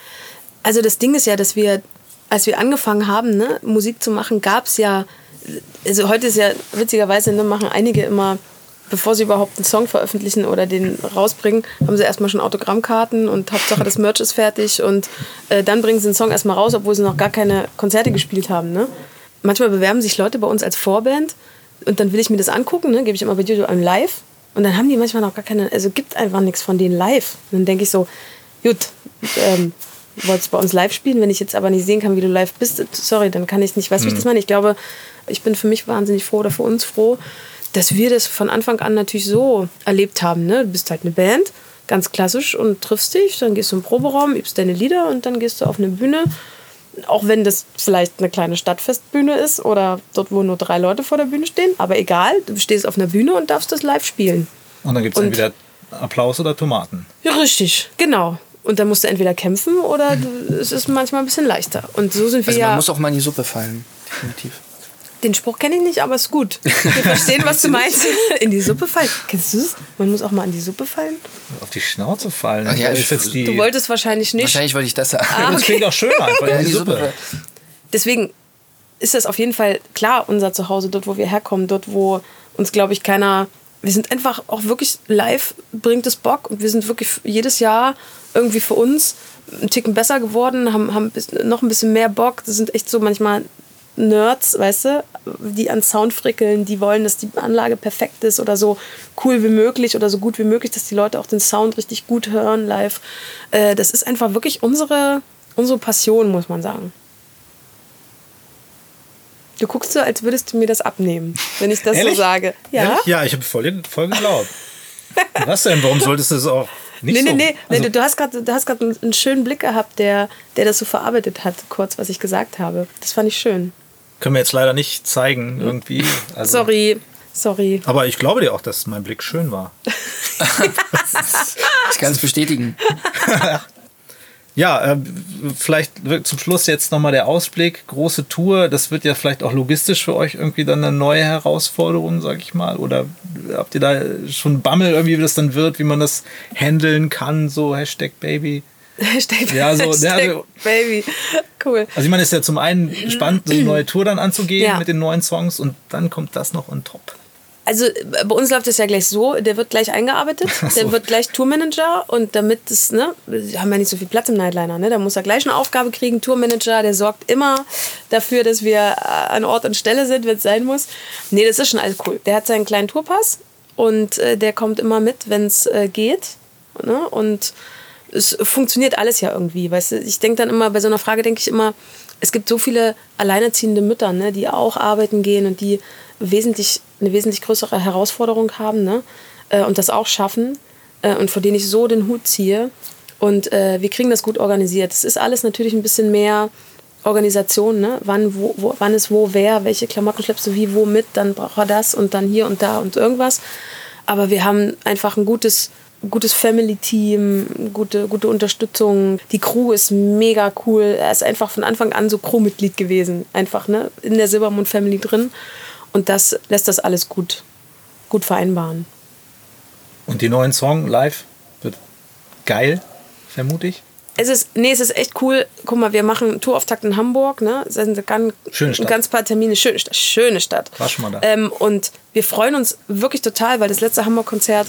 Also das Ding ist ja, dass wir, als wir angefangen haben, ne, Musik zu machen, gab es ja, also heute ist ja witzigerweise, ne, machen einige immer bevor sie überhaupt einen Song veröffentlichen oder den rausbringen, haben sie erstmal schon Autogrammkarten und Hauptsache das Merch ist fertig und äh, dann bringen sie den Song erstmal raus, obwohl sie noch gar keine Konzerte gespielt haben. Ne? Manchmal bewerben sich Leute bei uns als Vorband und dann will ich mir das angucken, ne? gebe ich immer bei YouTube ein Live und dann haben die manchmal noch gar keine, also gibt einfach nichts von denen live. Und dann denke ich so, gut, ähm, wolltest bei uns live spielen, wenn ich jetzt aber nicht sehen kann, wie du live bist, sorry, dann kann ich nicht, weißt du, mhm. wie ich das meine? Ich glaube, ich bin für mich wahnsinnig froh oder für uns froh, dass wir das von Anfang an natürlich so erlebt haben. Ne? Du bist halt eine Band, ganz klassisch, und triffst dich, dann gehst du im Proberaum, übst deine Lieder und dann gehst du auf eine Bühne. Auch wenn das vielleicht eine kleine Stadtfestbühne ist oder dort, wo nur drei Leute vor der Bühne stehen. Aber egal, du stehst auf einer Bühne und darfst das live spielen. Und dann gibt es entweder Applaus oder Tomaten. Ja, richtig, genau. Und dann musst du entweder kämpfen oder du, es ist manchmal ein bisschen leichter. Und so sind wir also man ja. Man muss auch mal in die Suppe fallen, definitiv. Den Spruch kenne ich nicht, aber ist gut. Wir verstehen, was du meinst. In die Suppe fallen. Kennst du es? Man muss auch mal in die Suppe fallen. Auf die Schnauze fallen. Ach, ja, ich, du wolltest wahrscheinlich nicht. Wahrscheinlich wollte ich das sagen. Ah, okay. Das klingt auch schöner einfach in die, Suppe. Deswegen ist das auf jeden Fall klar unser Zuhause, dort wo wir herkommen, dort wo uns, glaube ich, keiner wir sind einfach auch wirklich live, bringt es Bock und wir sind wirklich jedes Jahr irgendwie für uns einen Ticken besser geworden, haben, haben noch ein bisschen mehr Bock. Das sind echt so manchmal Nerds, weißt du, die an Sound frickeln, die wollen, dass die Anlage perfekt ist oder so cool wie möglich oder so gut wie möglich, dass die Leute auch den Sound richtig gut hören live. Äh, das ist einfach wirklich unsere, unsere Passion, muss man sagen. Du guckst so, als würdest du mir das abnehmen, wenn ich das Ehrlich? so sage. Ja, Ehrlich? ja ich habe voll, voll geglaubt. Was denn? Warum solltest du das auch nicht nee, so? Nee, nee, also, nee, du hast gerade einen, einen schönen Blick gehabt, der, der das so verarbeitet hat, kurz, was ich gesagt habe. Das fand ich schön. Können wir jetzt leider nicht zeigen, irgendwie. Also, sorry, sorry. Aber ich glaube dir auch, dass mein Blick schön war. ich kann es bestätigen. Ja, äh, vielleicht zum Schluss jetzt nochmal der Ausblick. Große Tour, das wird ja vielleicht auch logistisch für euch irgendwie dann eine neue Herausforderung, sag ich mal. Oder habt ihr da schon Bammel irgendwie, wie das dann wird, wie man das handeln kann, so Hashtag Baby? Hashtag, ja, so, Hashtag also, Baby. Cool. Also ich meine, es ist ja zum einen spannend, eine neue Tour dann anzugehen ja. mit den neuen Songs und dann kommt das noch on top. Also bei uns läuft es ja gleich so, der wird gleich eingearbeitet, so. der wird gleich Tourmanager und damit es, ne, wir haben ja nicht so viel Platz im Nightliner, ne, da muss er gleich eine Aufgabe kriegen, Tourmanager, der sorgt immer dafür, dass wir äh, an Ort und Stelle sind, wenn es sein muss. Nee, das ist schon alles cool. Der hat seinen kleinen Tourpass und äh, der kommt immer mit, wenn es äh, geht. Ne? Und es funktioniert alles ja irgendwie. Weißt du? Ich denke dann immer, bei so einer Frage denke ich immer, es gibt so viele alleinerziehende Mütter, ne, die auch arbeiten gehen und die wesentlich, eine wesentlich größere Herausforderung haben ne, äh, und das auch schaffen äh, und vor denen ich so den Hut ziehe. Und äh, wir kriegen das gut organisiert. Es ist alles natürlich ein bisschen mehr Organisation, ne? wann, wo, wo, wann ist wo, wer, welche Klamotten schleppst du wie, wo mit, dann braucht er das und dann hier und da und irgendwas. Aber wir haben einfach ein gutes gutes Family-Team, gute, gute Unterstützung. Die Crew ist mega cool. Er ist einfach von Anfang an so Crewmitglied gewesen. Einfach ne, in der Silbermond Family drin. Und das lässt das alles gut, gut vereinbaren. Und die neuen Song live wird geil, vermute ich. Es ist, nee, es ist echt cool. Guck mal, wir machen Tourauftakt in Hamburg, ne? Das sind ganz, schöne Stadt. ein ganz paar Termine. Schöne Stadt. Schöne Stadt. War schon mal da. Ähm, und wir freuen uns wirklich total, weil das letzte Hamburg-Konzert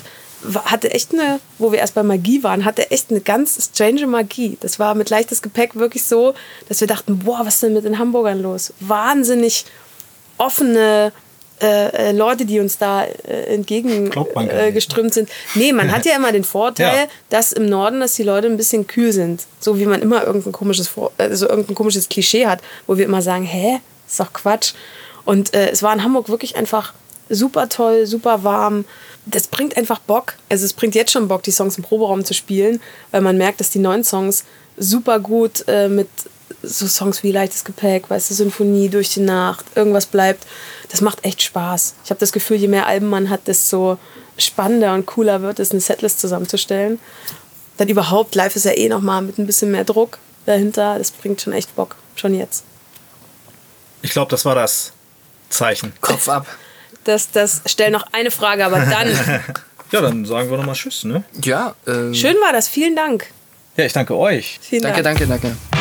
hatte echt eine, wo wir erst bei Magie waren, hatte echt eine ganz strange Magie. Das war mit leichtes Gepäck wirklich so, dass wir dachten, boah, was ist denn mit den Hamburgern los? Wahnsinnig offene äh, äh Leute, die uns da äh, entgegengeströmt äh, sind. Nee, man hat ja immer den Vorteil, ja. dass im Norden, dass die Leute ein bisschen kühl sind. So wie man immer irgendein komisches, also irgendein komisches Klischee hat, wo wir immer sagen, hä, ist doch Quatsch. Und äh, es war in Hamburg wirklich einfach super toll, super warm das bringt einfach Bock. Also es bringt jetzt schon Bock, die Songs im Proberaum zu spielen, weil man merkt, dass die neuen Songs super gut äh, mit so Songs wie Leichtes Gepäck, weißt du, Symphonie durch die Nacht, irgendwas bleibt. Das macht echt Spaß. Ich habe das Gefühl, je mehr Alben man hat, desto spannender und cooler wird es, eine Setlist zusammenzustellen. Dann überhaupt, live ist ja eh nochmal mit ein bisschen mehr Druck dahinter. Das bringt schon echt Bock. Schon jetzt. Ich glaube, das war das Zeichen. Kopf ab das, das, stell noch eine Frage, aber dann. ja, dann sagen wir nochmal Tschüss, ne? Ja. Ähm Schön war das, vielen Dank. Ja, ich danke euch. Vielen danke, Dank. danke, danke.